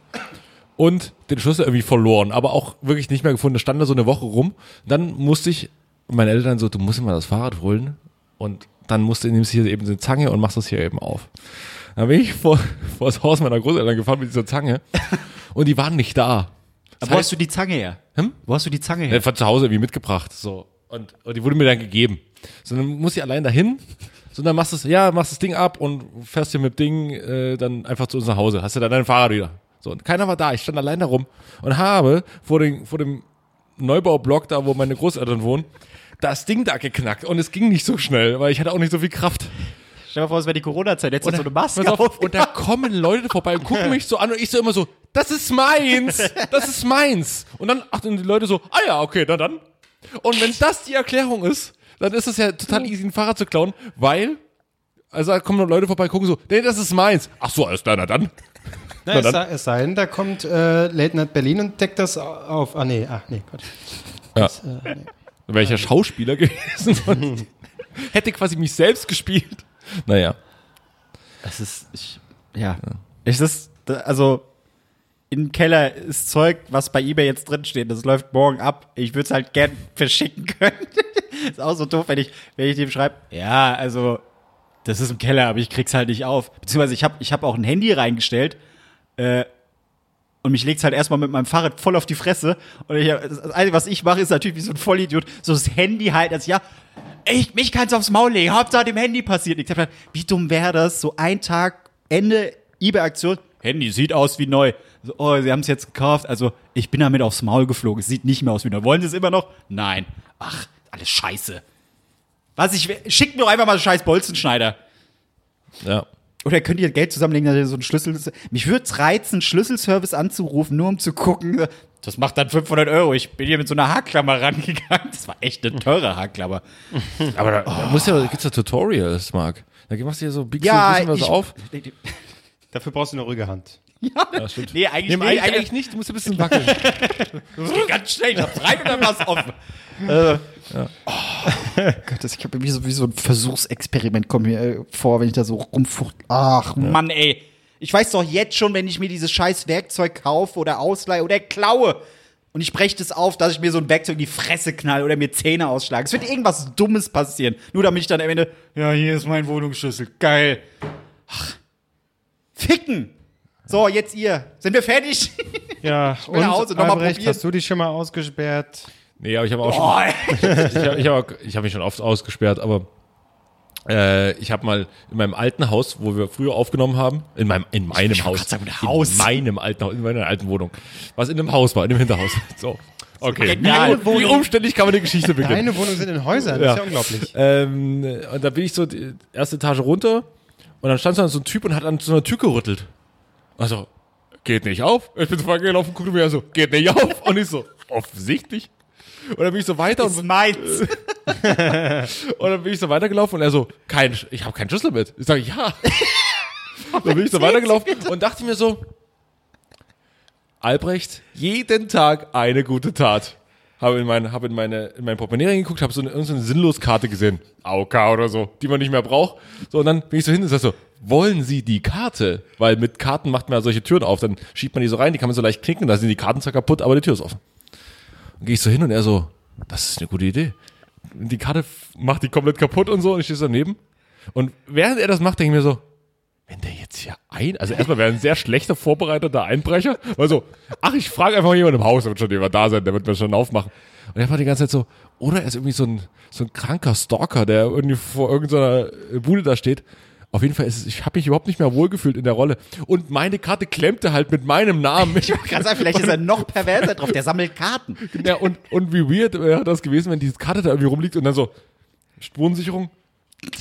und den Schlüssel irgendwie verloren, aber auch wirklich nicht mehr gefunden. Das stand da so eine Woche rum. Dann musste ich, meine Eltern so, du musst immer das Fahrrad holen und dann musst du, nimmst hier eben eine Zange und machst das hier eben auf. Dann bin ich vor, *laughs* vor das Haus meiner Großeltern gefahren mit dieser Zange und die waren nicht da. Das Wo hast du die Zange her? Hm? Wo hast du die Zange her? von zu Hause irgendwie mitgebracht. So. Und, und die wurde mir dann gegeben. So, dann muss ich allein dahin. So, dann machst du es, ja, machst das Ding ab und fährst hier mit dem Ding äh, dann einfach zu uns nach Hause. Hast du dann dein Fahrrad wieder. So, und keiner war da. Ich stand allein da rum und habe vor, den, vor dem Neubaublock, da wo meine Großeltern wohnen, das Ding da geknackt. Und es ging nicht so schnell, weil ich hatte auch nicht so viel Kraft. Stell dir vor, es wäre die Corona-Zeit, jetzt du so eine Maske auf, auf. und da kommen Leute vorbei und gucken mich so an und ich so immer so, das ist meins, das ist meins. Und dann achten die Leute so, ah ja, okay, na dann. Und wenn das die Erklärung ist, dann ist es ja total easy, ein Fahrrad zu klauen, weil, also da kommen Leute vorbei, gucken so, nee, das ist meins. Ach so, alles klar, na dann. Na, Na es, dann. sei, es sei denn, da kommt äh, Late Night Berlin und deckt das auf. Ah, nee, ach, nee, Gott. Ja. Wäre ich ja Schauspieler *laughs* gewesen hätte quasi mich selbst gespielt. Naja. Das ist, ich, ja. Es ist, also, im Keller ist Zeug, was bei eBay jetzt drinsteht. Das läuft morgen ab. Ich würde es halt gern verschicken können. *laughs* ist auch so doof, wenn ich, wenn ich dem schreibe, ja, also, das ist im Keller, aber ich krieg's halt nicht auf. Beziehungsweise ich habe ich hab auch ein Handy reingestellt, äh, und mich legt's halt erstmal mit meinem Fahrrad voll auf die Fresse. Und ich, das Einzige, was ich mache, ist natürlich wie so ein Vollidiot, so das Handy halt, als ja, ich, mich kannst du aufs Maul legen, Hauptsache dem Handy passiert. Ich dachte, wie dumm wäre das, so ein Tag, Ende eBay-Aktion, Handy sieht aus wie neu. So, oh, sie haben es jetzt gekauft, also ich bin damit aufs Maul geflogen, es sieht nicht mehr aus wie neu. Wollen sie es immer noch? Nein. Ach, alles scheiße. Was, ich, schickt mir doch einfach mal einen scheiß Bolzenschneider. Ja. Oder könnt ihr Geld zusammenlegen, dass ihr so einen Schlüssel. Mich würde es reizen, Schlüsselservice anzurufen, nur um zu gucken. Das macht dann 500 Euro. Ich bin hier mit so einer Haarklammer rangegangen. Das war echt eine teure Haarklammer. Aber da, da muss ja, gibt's ja Tutorials, Marc. Da machst du ja so, biegst Ja, bisschen was ich, auf. *laughs* Dafür brauchst du eine ruhige Hand. Ja, stimmt. Nee, eigentlich, Nee, nee, eigentlich, nicht, du musst ein bisschen *laughs* wackeln. das geht ganz schnell. Ich hab's rein und dann war's offen. äh, oh, Gott, das, ich habe wie so, wie so ein Versuchsexperiment kommt mir äh, vor, wenn ich da so rumfucht. Ach, Mann, ey. Ich weiß doch jetzt schon, wenn ich mir dieses scheiß Werkzeug kaufe oder ausleihe oder klaue und ich breche das auf, dass ich mir so ein Werkzeug in die Fresse knall oder mir Zähne ausschlage. Es wird irgendwas Dummes passieren. Nur damit ich dann am Ende, ja, hier ist mein Wohnungsschlüssel. Geil. Ach. Ficken. So, jetzt ihr. Sind wir fertig? Ja, *laughs* will nach Hause, noch mal Albrecht, probieren. hast du dich schon mal ausgesperrt? Nee, aber ich habe auch schon, Oh, ey. *laughs* ich habe ich hab, auch- ich hab mich schon oft ausgesperrt, aber äh, ich habe mal in meinem alten Haus, wo wir früher aufgenommen haben, in meinem, in meinem wollte Haus, sagen, in Haus. meinem alten Haus, in meiner alten Wohnung, was in einem Haus war, in einem Hinterhaus. *laughs* So, okay. Genial. Wie, wie umständlich kann man die Geschichte beginnen? Deine Wohnungen sind in Häusern, das ist ja unglaublich. Ähm, und da bin ich so die erste Etage runter und dann stand so ein Typ und hat an so einer Tür gerüttelt. Also, geht nicht auf. Ich bin so vorbeigelaufen, guckte mir so, geht nicht auf. *laughs* Und ich so, offensichtlich. Und dann bin ich so weiter Das ist und, meins. *laughs* und dann bin ich so weitergelaufen und er so, kein, ich habe keinen Schlüssel mit. Ich sage, ja. *laughs* dann bin ich so weitergelaufen und dachte mir so, Albrecht, jeden Tag eine gute Tat. Habe in meine, habe in meine, in mein Portemonnaie reingeguckt, habe so eine, irgendeine Sinnloskarte gesehen. AOK oder so, die man nicht mehr braucht. So, und dann bin ich so hin und sag so, wollen Sie die Karte? Weil mit Karten macht man ja solche Türen auf, dann schiebt man die so rein, die kann man so leicht knicken, da sind die Karten zwar kaputt, aber die Tür ist offen. Dann gehe ich so hin und er so, das ist eine gute Idee. Die Karte macht die komplett kaputt und so und ich stehe so daneben. Und während er das macht, denke ich mir so, wenn der jetzt hier ein, also erstmal wäre ein sehr schlechter vorbereiteter Einbrecher, weil so, ach, ich frage einfach jemanden im Haus, da wird schon jemand da sein, der wird mir schon aufmachen. Und er war die ganze Zeit so, oder er ist irgendwie so ein, so ein kranker Stalker, der irgendwie vor irgendeiner Bude da steht. Auf jeden Fall ist es, ich habe mich überhaupt nicht mehr wohlgefühlt in der Rolle. Und meine Karte klemmte halt mit meinem Namen. Ich wollte gerade sagen, vielleicht ist er noch perverser drauf. Der sammelt Karten. Ja, und, und wie weird wäre das gewesen, wenn diese Karte da irgendwie rumliegt und dann so, Spurensicherung.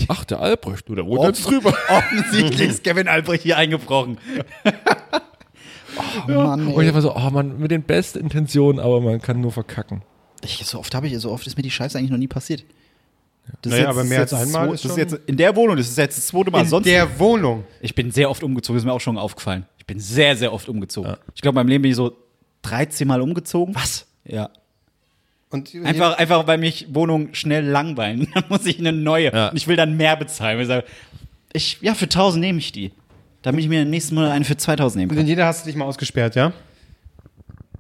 Ach, der Albrecht, du, der wohnt jetzt drüber. *laughs* Offensichtlich ist Kevin Albrecht hier eingebrochen. *laughs* oh Mann, Und ich war so, oh man, mit den besten Intentionen, aber man kann nur verkacken. Ich, so oft habe ich, so oft ist mir die Scheiße eigentlich noch nie passiert. Das Naja, aber mehr das als jetzt einmal das ist jetzt in der Wohnung, das ist jetzt das zweite Mal. In Sonst der Wohnung. ich bin sehr oft umgezogen, ist mir auch schon aufgefallen. Ich bin sehr, sehr oft umgezogen. Ich glaube, in meinem Leben bin ich so 13 Mal umgezogen. Was? Ja. Und Einfach, einfach weil mich Wohnungen schnell langweilen. *laughs* Dann muss ich eine neue. Ja. Und ich will dann mehr bezahlen. Ich, sage, ich ja, für 1000 nehme ich die. Damit ich mir im nächsten Monat eine für 2000 nehmen Und in jeder hast du dich mal ausgesperrt, ja?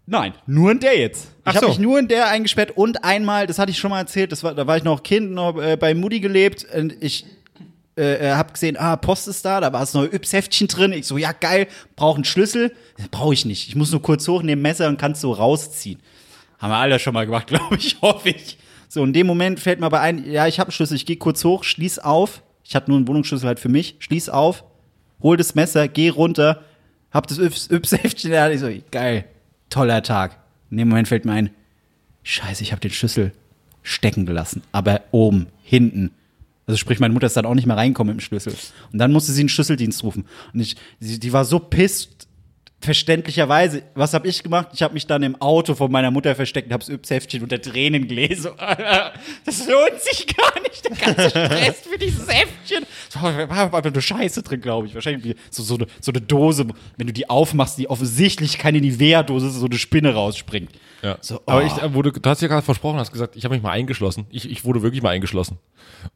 Nein, nur in der jetzt. Ach Ich habe so. mich nur in der eingesperrt und einmal, das hatte ich schon mal erzählt, das war, da war ich noch Kind, noch äh, bei Mutti gelebt und ich äh, habe gesehen, ah, Post ist da, da war das neue Yps-Heftchen drin. Ich so, ja geil, brauche einen Schlüssel. Brauche ich nicht. Ich muss nur kurz hoch nehmen Messer und kannst so rausziehen. Haben wir alle schon mal gemacht, *laughs* glaube ich, hoffe ich. So, in dem Moment fällt mir aber ein, ja, ich habe einen Schlüssel, ich gehe kurz hoch, schließ auf. Ich hatte nur einen Wohnungsschlüssel halt für mich, schließ auf, hol das Messer, geh runter, hab das Yps- Yps-Heftchen Hand. Ich so, geil, toller Tag. In dem Moment fällt mir ein, scheiße, ich habe den Schlüssel stecken gelassen, aber oben, hinten. Also sprich, meine Mutter ist dann auch nicht mehr reingekommen mit dem Schlüssel. Und dann musste sie einen Schlüsseldienst rufen. Und ich, sie, die war so pisst, verständlicherweise. Was habe ich gemacht? Ich habe mich dann im Auto von meiner Mutter versteckt und habe das Yps-Heftchen unter Tränen gelesen. *laughs* Das lohnt sich gar nicht, der ganze Stress für dieses Heftchen. Es war einfach nur Scheiße drin, glaube ich. Wahrscheinlich so, so, eine, so eine Dose, wenn du die aufmachst, die offensichtlich keine Nivea-Dose ist, so eine Spinne rausspringt. Ja. So, Aber oh. ich, äh, wurde, du hast ja gerade versprochen, hast gesagt, ich habe mich mal eingeschlossen. Ich, ich wurde wirklich mal eingeschlossen.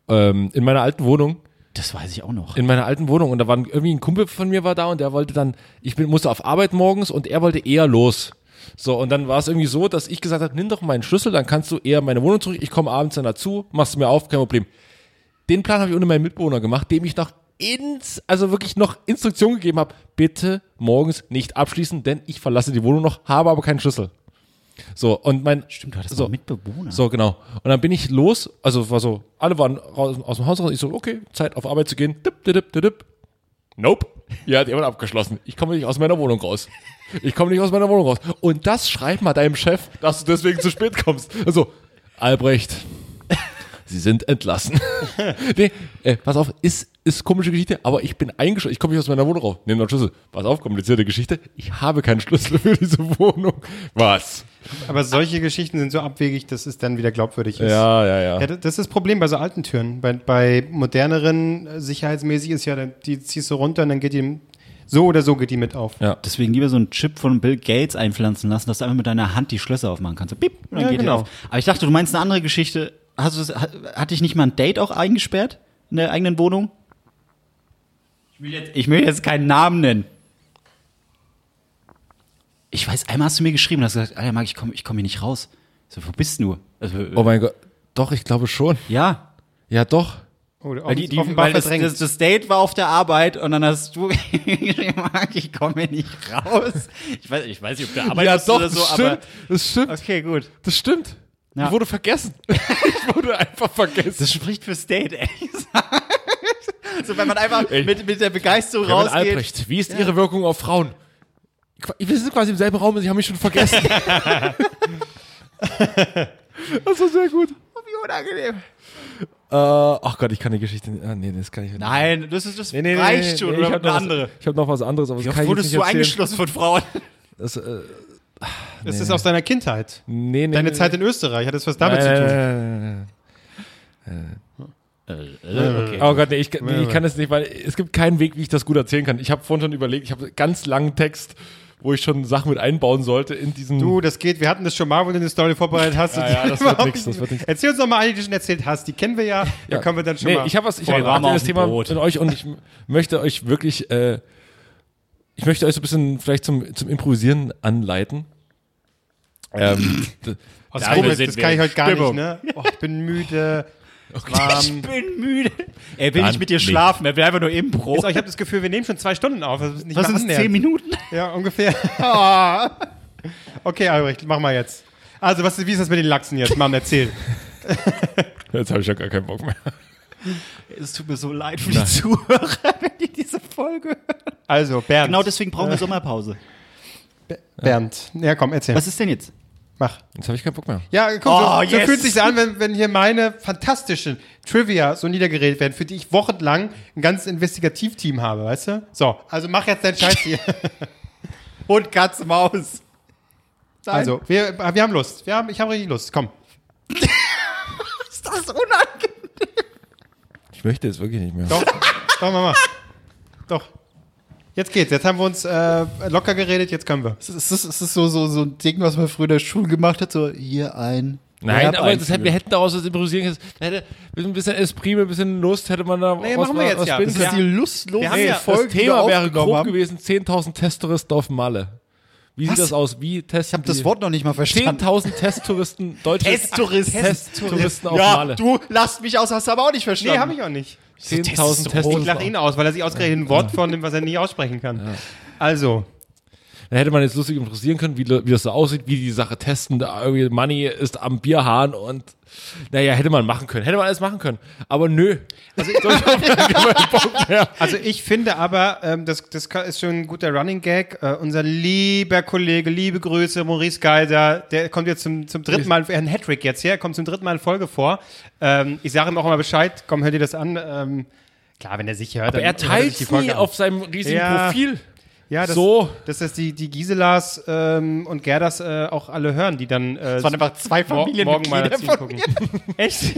Ähm, in meiner alten Wohnung. Das weiß ich auch noch. In meiner alten Wohnung. Und da war irgendwie ein Kumpel von mir war da und der wollte dann, ich bin, musste auf Arbeit morgens und er wollte eher los. So, und dann war es irgendwie so, dass ich gesagt habe, nimm doch meinen Schlüssel, dann kannst du eher meine Wohnung zurück, ich komme abends dann dazu, machst du mir auf, kein Problem. Den Plan habe ich ohne meinen Mitbewohner gemacht, dem ich noch ins, also wirklich noch Instruktion gegeben habe, bitte morgens nicht abschließen, denn ich verlasse die Wohnung noch, habe aber keinen Schlüssel. So, und mein. Stimmt, du hattest so. Mitbewohner. So, genau. Und dann bin ich los, also war so, alle waren raus, aus dem Haus raus, ich so, okay, Zeit auf Arbeit zu gehen. Dip, dip, dip, dip. Nope. Hier hat jemand abgeschlossen. Ich komme nicht aus meiner Wohnung raus. Ich komme nicht aus meiner Wohnung raus. Und das schreib mal deinem Chef, dass du deswegen zu spät kommst. Also, Albrecht, Sie sind entlassen. *laughs* nee, äh, pass auf, ist, ist komische Geschichte, aber ich bin eingeschlossen. Ich komme nicht aus meiner Wohnung raus. Nimm noch einen Schlüssel. Pass auf, komplizierte Geschichte. Ich habe keinen Schlüssel für diese Wohnung. Was? Aber solche Geschichten sind so abwegig, dass es dann wieder glaubwürdig ist. Ja, ja, ja. Ja, das ist das Problem bei so alten Türen. Bei, bei moderneren, äh, sicherheitsmäßig ist ja, die ziehst du runter und dann geht die, so oder so geht die mit auf. Ja. Deswegen lieber so einen Chip von Bill Gates einpflanzen lassen, dass du einfach mit deiner Hand die Schlösser aufmachen kannst. So, piep, und dann Ja, geht die genau. auf. Aber ich dachte, du meinst eine andere Geschichte. Hast du hat, hat dich nicht mal ein Date auch eingesperrt in der eigenen Wohnung? Ich will jetzt, ich will jetzt keinen Namen nennen. Ich weiß, einmal hast du mir geschrieben und hast gesagt, Alter, Marc, ich komme ich komm hier nicht raus. Ich So, wo bist du? Also, Oh mein Gott. Doch, ich glaube schon. ja, Ja, doch. Oh, weil, die, die, weil das, das, das Date war auf der Arbeit und dann hast du *laughs* geschrieben, Marc, ich komme hier nicht raus. Ich weiß, ich weiß nicht, ob der Arbeit ja, ist doch, oder so, das aber stimmt. Das stimmt. okay, gut. Das stimmt. Ja. Ich wurde vergessen. *laughs* ich wurde einfach vergessen. Das spricht fürs Date, ehrlich *laughs* gesagt. So, wenn man einfach mit, mit der Begeisterung Kevin rausgeht. Albrecht, wie ist Ihre Wirkung auf Frauen? Wir sind quasi im selben Raum und Sie haben mich schon vergessen. *laughs* das war sehr gut. Wie unangenehm. Äh, ach Gott, ich kann die Geschichte nicht. Ah, nee, das kann ich nicht. Nein, das, ist, das Nee, nee, reicht nee, schon. oder ich habe eine noch, andere. was- ich hab noch was anderes, aber Wie das oft kann ich wurdest du erzählen. eingeschlossen von Frauen? Das, äh, das ist aus deiner Kindheit. nee, nee, Deine nee, Zeit in Österreich hat das was damit nein, zu tun. nein, nein, okay. Oh Gott, nee, ich, nee, ich kann es nicht, weil es gibt keinen Weg, wie ich das gut erzählen kann. Ich habe vorhin schon überlegt, ich habe einen ganz langen Text, wo ich schon Sachen mit einbauen sollte in diesen. Du, das geht. Wir hatten das schon mal, wo du eine Story vorbereitet hast. Ja, ja, das wird nix, das wird nix. Erzähl uns noch mal eine, die du schon erzählt hast. Die kennen wir ja. Da können wir dann schon nee, mal. ich habe was, ich habe dem Thema Boot. mit euch und ich möchte euch wirklich, äh, ich möchte euch so ein bisschen vielleicht zum, zum Improvisieren anleiten. Ähm, *laughs* das sind das wir kann ich heute gar Stimmung. nicht, ne? Oh, ich bin müde. *laughs* Warm. bin müde. Er will Dann nicht mit dir nicht. schlafen, er will einfach nur Impro. Ist auch, ich habe das Gefühl, wir nehmen schon zwei Stunden auf. Das ist nicht Was sind zehn Minuten? Ja, ungefähr. *laughs* Okay, Albrecht, mach mal jetzt. Also, was, wie ist das mit den Lachsen jetzt? Mann, erzähl. Jetzt habe ich ja gar keinen Bock mehr. Es tut mir so leid für die Zuhörer, *laughs* wenn die diese Folge hören. Also, Bernd. Genau deswegen brauchen wir Sommerpause. Bernd. Ja, komm, erzähl. Was ist denn jetzt? Mach. Jetzt habe ich keinen Bock mehr. Ja, guck, Oh, so, so yes. fühlt sich an, wenn, wenn hier meine fantastischen Trivia so niedergeredet werden, für die ich wochenlang ein ganzes Investigativteam habe, weißt du? So, also mach jetzt deinen Scheiß hier. *laughs* Und Katze Maus. Also, wir, wir haben Lust. Wir haben, ich habe richtig Lust. Komm. *laughs* ist das unangenehm? Ich möchte jetzt wirklich nicht mehr. Doch, doch, Mama. Doch. Jetzt geht's. Jetzt haben wir uns äh, locker geredet, jetzt können wir. Ist das, ist das so, so, so ein Ding, was man früher in der Schule gemacht hat? So, hier ein. Nein, aber das hätten, wir hätten daraus was improvisieren können. Hätte ein bisschen Esprit, ein bisschen Lust, hätte man da Nee, was, machen wir jetzt was ja. Das ist können. die lustlose Wir haben ja- Das Folge, wir Thema wäre grob haben. gewesen, 10.000 Testtouristen auf Malle. Wie sieht Was? das aus? Wie testen Ich habe das Wort noch nicht mal verstanden. 10.000 Testtouristen, deutsche Testtouristen. Testtouristen auf Ja, Malle. du lasst mich aus, hast du aber auch nicht verstanden. Nee, habe ich auch nicht. 10.000 Ich Testtouristen. lache ihn aus, weil er sich ausgerechnet ein Wort vornimmt, was er nie aussprechen kann. Also, Da hätte man jetzt lustig interessieren können, wie, wie das so aussieht, wie die Sache testen. Da irgendwie Money ist am Bierhahn und naja, hätte man machen können. Hätte man alles machen können. Aber nö. Also, ich *laughs* also ich finde aber, ähm, das, das ist schon ein guter Running Gag. Äh, unser lieber Kollege, liebe Grüße, Maurice Geiser, der kommt jetzt zum, zum dritten Mal, ein Hattrick jetzt her, kommt zum dritten Mal in Folge vor. Ähm, ich sage ihm auch immer Bescheid, komm, hör dir das an. Ähm, klar, wenn er sich hört, Aber dann er hört sich teilt die nie Folge an. auf seinem riesigen Ja. Profil. Ja, das, so. dass das die, die Giselas ähm, und Gerdas äh, auch alle hören, die dann äh, Es waren einfach zwei Mor- Familienmitglieder Morgenmagazin von gucken. *laughs* Echt?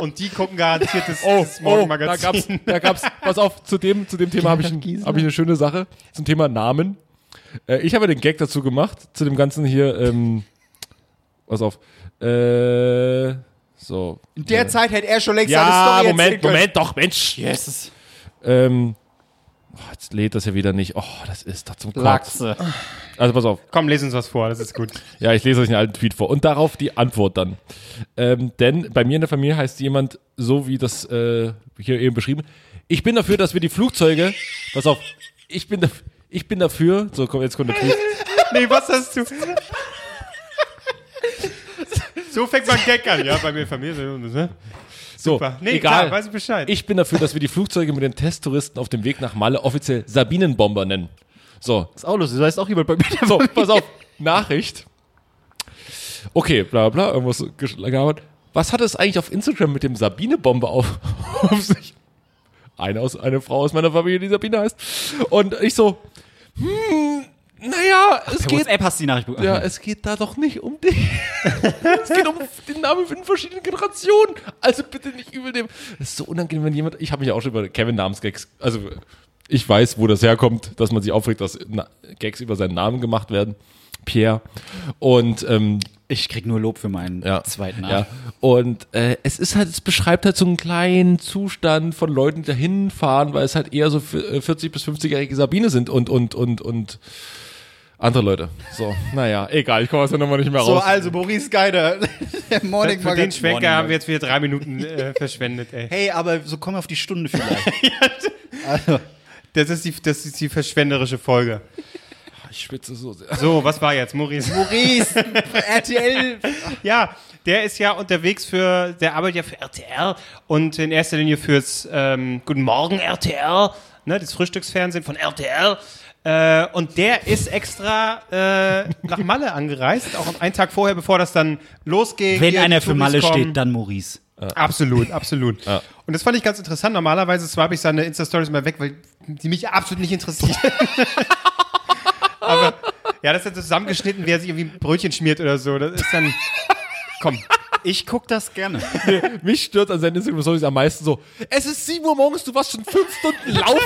Und die gucken garantiert das, Oh, das oh, da Morgenmagazin. gab's, da gab's, pass auf, zu dem, zu dem Thema habe ich, ein- hab ich eine schöne Sache. Zum Thema Namen. Äh, ich habe den Gag dazu gemacht, zu dem ganzen hier, ähm, pass auf, äh, so. In der Zeit hätte er schon längst Ja, seine Story Moment. Moment, doch, Mensch. Yes. Ähm, oh, jetzt lädt das ja wieder nicht. Oh, das ist doch zum Kotzen. Lachse. Also pass auf. Komm, les uns was vor, das ist gut. *laughs* Ja, ich lese euch einen alten Tweet vor. Und darauf die Antwort dann. Ähm, denn bei mir in der Familie heißt jemand so wie das äh, hier eben beschrieben. Ich bin dafür, dass wir die Flugzeuge. Pass auf. Ich bin, daf- ich bin dafür. So, komm, jetzt kommt der Tweet. *laughs* Nee, was hast du? so fängt man Gag an, ja, bei mir Familie. Ne? So, Super. Nee, egal. klar, weiß ich Bescheid. Ich bin dafür, dass wir die Flugzeuge mit den Testtouristen auf dem Weg nach Malle offiziell Sabinenbomber nennen. So, Ist auch lustig, da ist auch jemand bei mir. So, pass auf. Nachricht. Okay, bla bla, irgendwas gearbeitet. Was hat es eigentlich auf Instagram mit dem Sabine-Bombe auf, *laughs* auf sich? Eine, aus, eine Frau aus meiner Familie, die Sabine heißt. Und ich so, hm, naja, es Per geht, WhatsApp hast du die Nachricht bekommen. ja, es geht da doch nicht um dich. *laughs* es geht um den Namen in verschiedenen Generationen. Also bitte nicht übel nehmen. Das ist so unangenehm, wenn jemand, ich habe mich auch schon über Kevin-Namensgags, also ich weiß, wo das herkommt, dass man sich aufregt, dass Gags über seinen Namen gemacht werden. Pierre. Und ähm, Ich krieg nur Lob für meinen ja, zweiten ja. Namen. Und äh, es ist halt, es beschreibt halt so einen kleinen Zustand von Leuten, die da hinfahren, weil es halt eher so f- äh, 40 bis 50-jährige Sabine sind und und und und andere Leute. So, naja, egal, ich komme aus der Nummer nicht mehr So, raus. also Maurice Geider, *laughs* der Morning Für den. Schwenker haben wir jetzt wieder drei Minuten äh, *laughs* verschwendet, ey. Hey, aber so kommen wir auf die Stunde vielleicht. *laughs* also, Das ist die, das ist die verschwenderische Folge. ich schwitze so sehr. So, was war jetzt, Maurice? Maurice, RTL. Ja, der ist ja unterwegs für, der arbeitet ja für RTL und in erster Linie fürs ähm, Guten Morgen RTL, ne, das Frühstücksfernsehen von RTL. Äh, und der ist extra äh, nach Malle angereist, auch einen Tag vorher, bevor das dann losgeht. Wenn einer für Malle kommen. steht, dann Maurice. Absolut, absolut. Und das fand ich ganz interessant. Normalerweise swipe ich seine Insta-Stories mal weg, weil die mich absolut nicht interessieren. *laughs* Aber ja, das ist dann zusammengeschnitten, wer sich irgendwie ein Brötchen schmiert oder so. Das ist dann. Komm. Ich guck das gerne. Mich stört an seinen Instagram-Stories am meisten so, es ist 7 Uhr morgens, du warst schon 5 Stunden laufen,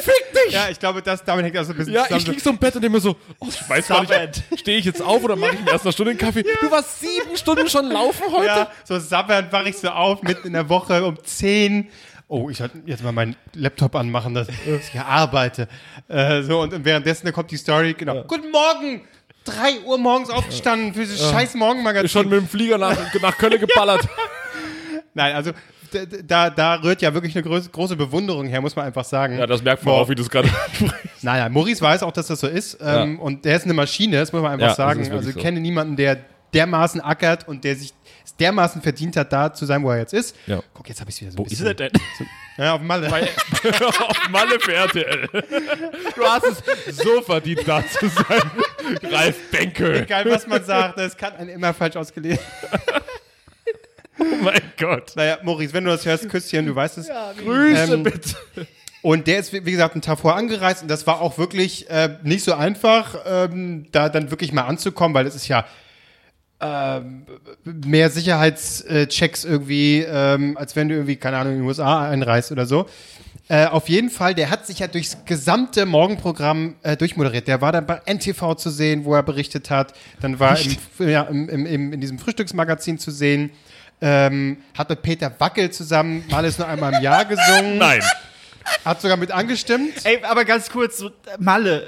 fick dich! Ja, ich glaube, das, damit hängt das so ein bisschen Ja, zusammen. ich lieg so im Bett und denke mir so, oh, ich weiß gar nicht, stehe ich jetzt auf oder mache ich mir erst eine Stunde einen Kaffee? Du warst sieben Stunden schon laufen heute? ja, so sabbernd wache ich so auf, mitten in der Woche um 10. Oh, ich sollte jetzt mal meinen Laptop anmachen, dass ich hier arbeite. Äh, so, und währenddessen kommt die Story, genau. Guten Morgen! 3 Uhr morgens aufgestanden für dieses scheiß Morgenmagazin. Schon mit dem Flieger nach, nach Köln geballert. *laughs* Nein, also da, da rührt ja wirklich eine große, Bewunderung her, muss man einfach sagen. Ja, das merkt man auch, wie du es gerade *laughs* Naja, Maurice weiß auch, dass das so ist. Ähm, Und der ist eine Maschine, das muss man einfach Ja, sagen. ist Also ich so. kenne niemanden, der dermaßen ackert und der sich dermaßen verdient hat, da zu sein, wo er jetzt ist. Ja. Guck, jetzt habe ich es wieder so Wo ein ist bisschen. er denn? Ja, auf Malle. *laughs* auf Malle für RTL. Du hast es so verdient, da zu sein. Ralf Benke. Egal, was man sagt, es kann einen immer falsch ausgelegt. Oh mein Gott. Naja, Maurice, wenn du das hörst, Küsschen, du weißt es. Grüße Ähm, bitte. Und der ist, wie wie gesagt, einen Tag vorher angereist und das war auch wirklich äh, nicht so einfach, ähm, da dann wirklich mal anzukommen, weil es ist ja ähm, mehr Sicherheitschecks irgendwie, ähm, als wenn du irgendwie, keine Ahnung, in die USA einreist oder so. Äh, auf jeden Fall, der hat sich ja durchs gesamte Morgenprogramm äh, durchmoderiert. Der war dann bei NTV zu sehen, wo er berichtet hat. Dann war im, ja, im, im, in diesem Frühstücksmagazin zu sehen. Ähm, hat mit Peter Wackel zusammen mal ist nur einmal im Jahr gesungen. Nein. Hat sogar mit angestimmt. Ey, aber ganz kurz, so, Malle,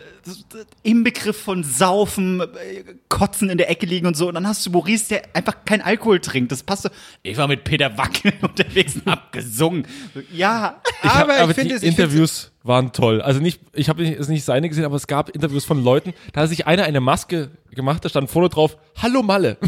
im Begriff von Saufen, äh, Kotzen in der Ecke liegen und so. Und dann hast du Maurice, der einfach kein Alkohol trinkt. Das passt so. Ich war mit Peter Wackel *laughs* unterwegs und hab gesungen. Ja, Ich hab, Aber aber, ich finde es- Interviews waren toll. Also nicht, ich habe es nicht seine gesehen, aber es gab Interviews von Leuten, da hat sich einer eine Maske gemacht, da stand vorne drauf, Hallo Malle.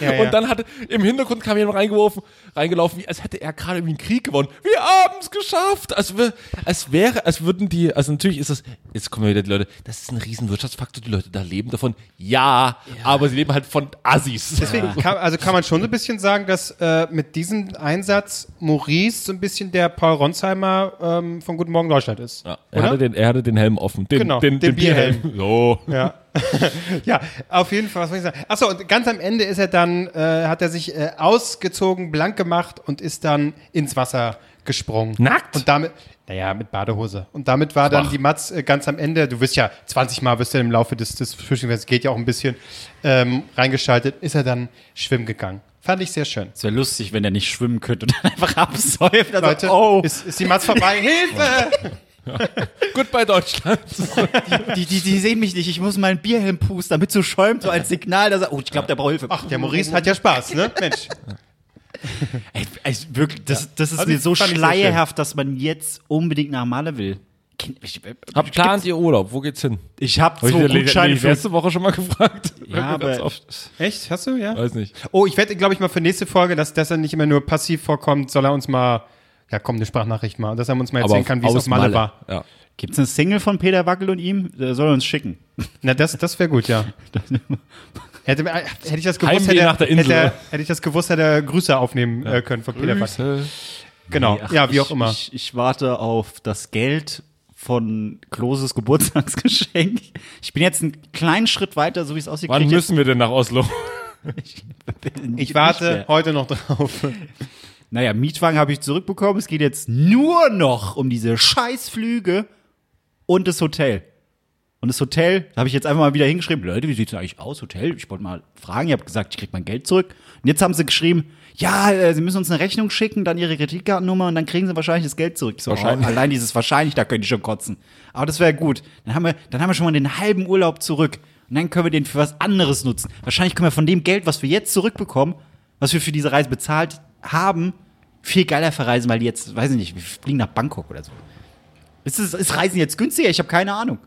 Ja, ja. Und dann hat im Hintergrund kam jemand reingeworfen, reingelaufen, wie als hätte er gerade irgendwie einen Krieg gewonnen. Wir haben es geschafft. Als, wär, als wäre, als würden die, also natürlich ist das, jetzt kommen wieder die Leute, das ist ein riesen Wirtschaftsfaktor, die Leute da leben davon. Ja, aber sie leben halt von Assis. Deswegen kann, also kann man schon so ein bisschen sagen, dass äh, mit diesem Einsatz Maurice so ein bisschen der Paul Ronsheimer ähm, von Guten Morgen Deutschland ist. Ja, er, hatte den, er hatte den Helm offen. Den, Genau, den, den den Bierhelm. So. Ja. *laughs* ja, auf jeden Fall, was soll ich sagen? Achso, und ganz am Ende ist er dann, äh, hat er sich äh, ausgezogen, blank gemacht und ist dann ins Wasser gesprungen. Nackt? Und damit, naja, mit Badehose. Und damit war dann Schwach. die Matz äh, ganz am Ende, du wirst ja 20 Mal wirst du im Laufe des, des Frühstücks, geht ja auch ein bisschen, ähm, reingeschaltet, ist er dann schwimmen gegangen. Fand ich sehr schön. es wäre lustig, wenn er nicht schwimmen könnte und dann einfach absäuft. Also, Leute, oh, ist, ist die Matz vorbei? *laughs* Hilfe! *laughs* Goodbye Deutschland. die, die, die sehen mich nicht. Ich muss meinen Bierhelm pusten, damit so schäumt, so als Signal, dass er, oh, ich glaube, der braucht Hilfe. Ach, der Maurice hat ja Spaß, ne? Mensch. *laughs* Ey, also wirklich, das, das ist Also mir so ich schleierhaft, dass man jetzt unbedingt nach Malle will. Ich, Habt plant ihr Urlaub? Wo geht's hin? ich habe Hab ich so dir Gutscheine für letzte Woche schon mal gefragt. Ja, aber- oft. Echt? Hast du, ja? Weiß nicht. Oh, ich werde, glaube ich, mal für nächste Folge, dass, dass er nicht immer nur passiv vorkommt, soll er uns mal, ja komm, eine Sprachnachricht mal, dass er uns mal erzählen auf- kann, wie es auf Malle, war. Ja. Gibt's eine Single von Peter Wackel und ihm? Der soll er uns schicken. Na, das, das wäre gut, ja. *laughs* hätte, äh, hätte ich das gewusst, hätte, er-. Hätte, hätte ich das gewusst, hätte er Grüße aufnehmen äh, können von Peter Wack. Grüße. Genau, Ach, ja, wie ich, auch immer. Ich, ich warte auf das Geld von Kloses Geburtstagsgeschenk. Ich bin jetzt einen kleinen Schritt weiter, so wie es aussieht. Wann ich müssen wir denn nach Oslo? jetzt- *laughs* ich warte heute noch drauf. *laughs* Naja, Mietwagen habe ich zurückbekommen. Es geht jetzt nur noch um diese Scheißflüge und das Hotel. Und das Hotel habe ich jetzt einfach mal wieder hingeschrieben. Leute, wie sieht es eigentlich aus, Hotel? Ich wollte mal fragen. Ihr habt gesagt, ich krieg mein Geld zurück. Und jetzt haben sie geschrieben, ja, äh, sie müssen uns eine Rechnung schicken, dann ihre Kreditkartennummer und dann kriegen sie wahrscheinlich das Geld zurück. So, Wahrscheinlich. Oh, allein dieses wahrscheinlich, da könnte ich schon kotzen. Aber das wäre gut. Dann haben, wir, dann haben wir schon mal den halben Urlaub zurück. Und dann können wir den für was anderes nutzen. Wahrscheinlich können wir von dem Geld, was wir jetzt zurückbekommen, was wir für diese Reise bezahlt haben, viel geiler verreisen, weil die jetzt, weiß ich nicht, wir fliegen nach Bangkok oder so. Ist, es, ist Reisen jetzt günstiger? Ich habe keine Ahnung.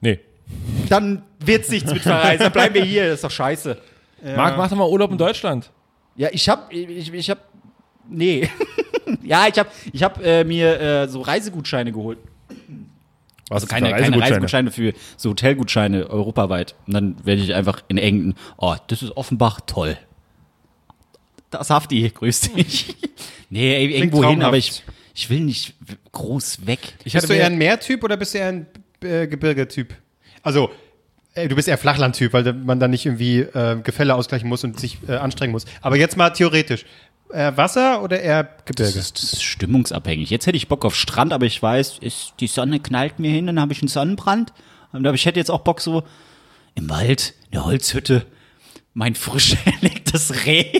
Nee. Dann wird's nichts mit Verreisen. Dann bleiben wir hier. Das ist doch scheiße. Marc, mach doch mal Urlaub in Deutschland. Ja, ich hab, ich, ich hab, nee. *laughs* ja, ich hab, ich hab äh, mir äh, so Reisegutscheine geholt. Was Also keine, keine Reisegutscheine für so Hotelgutscheine europaweit. Und dann werde ich einfach in England, oh, das ist Offenbach, toll. Das Hafti, grüß dich. nee, ey, irgendwo hin, aber ich, ich will nicht groß weg. Ich Bist du eher ein Meertyp oder bist du eher ein äh, Gebirgetyp? Also, äh, du bist eher Flachlandtyp, weil da- man dann nicht irgendwie äh, Gefälle ausgleichen muss und sich äh, anstrengen muss. Aber jetzt mal theoretisch. Äh, Wasser oder eher Das Gebirge? ist, das ist stimmungsabhängig. Jetzt hätte ich Bock auf Strand, aber ich weiß, ist, die Sonne knallt mir hin, dann habe ich einen Sonnenbrand. Aber ich hätte jetzt auch Bock so im Wald, eine Holzhütte, mein frisch *laughs* erlegtes Reh.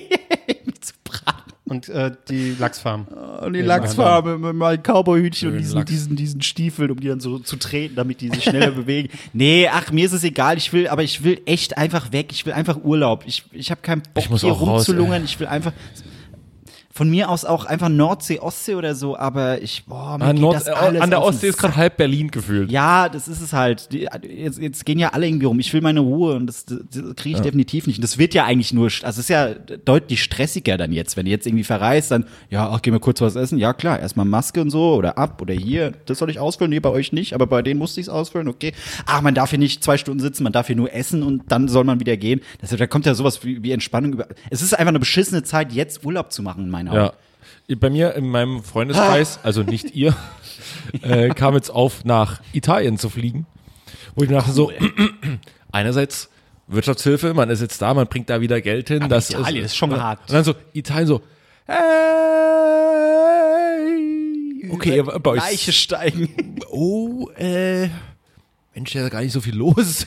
Und äh, die Lachsfarm. Und die Lachsfarbe mit meinen Cowboyhütchen und diesen, Lachs. diesen, diesen Stiefeln, um die dann so zu treten, damit die sich schneller *laughs* bewegen. Nee, ach, mir ist es egal. Ich will, aber ich will echt einfach weg. Ich will einfach Urlaub. Ich, ich habe keinen Bock, Ich muss hier auch raus, rumzulungern. ich will einfach. Von mir aus auch einfach Nordsee, Ostsee oder so, aber ich, boah, mir An, geht Nord, das äh, alles an der Ostsee ist gerade halb Berlin gefühlt. Ja, das ist es halt. Die, jetzt, jetzt gehen ja alle irgendwie rum. Ich will meine Ruhe und das, das kriege ich definitiv nicht. Und das wird ja eigentlich nur, also es ist ja deutlich stressiger dann jetzt, wenn du jetzt irgendwie verreist, dann, ja, ach, gehen wir kurz was essen. Ja, klar, erstmal Maske und so oder ab oder hier. Das soll ich ausfüllen, nee, bei euch nicht, aber bei denen musste ich es ausfüllen, okay. Ach, man darf hier nicht zwei Stunden sitzen, man darf hier nur essen und dann soll man wieder gehen. Deshalb, da kommt ja sowas wie, wie Entspannung über. Es ist einfach eine beschissene Zeit, jetzt Urlaub zu machen, in meinen Augen. Ja. Bei mir in meinem Freundeskreis, also nicht ihr, *laughs* äh, kam jetzt auf, nach Italien zu fliegen. Wo ich mir dachte, so, *clears throat* einerseits Wirtschaftshilfe, man ist jetzt da, man bringt da wieder Geld hin. das Italien ist schon und, hart. Und dann so, Italien so, hey, okay, bei euch, Leiche steigen. oh, äh, Mensch, da ist gar nicht so viel los.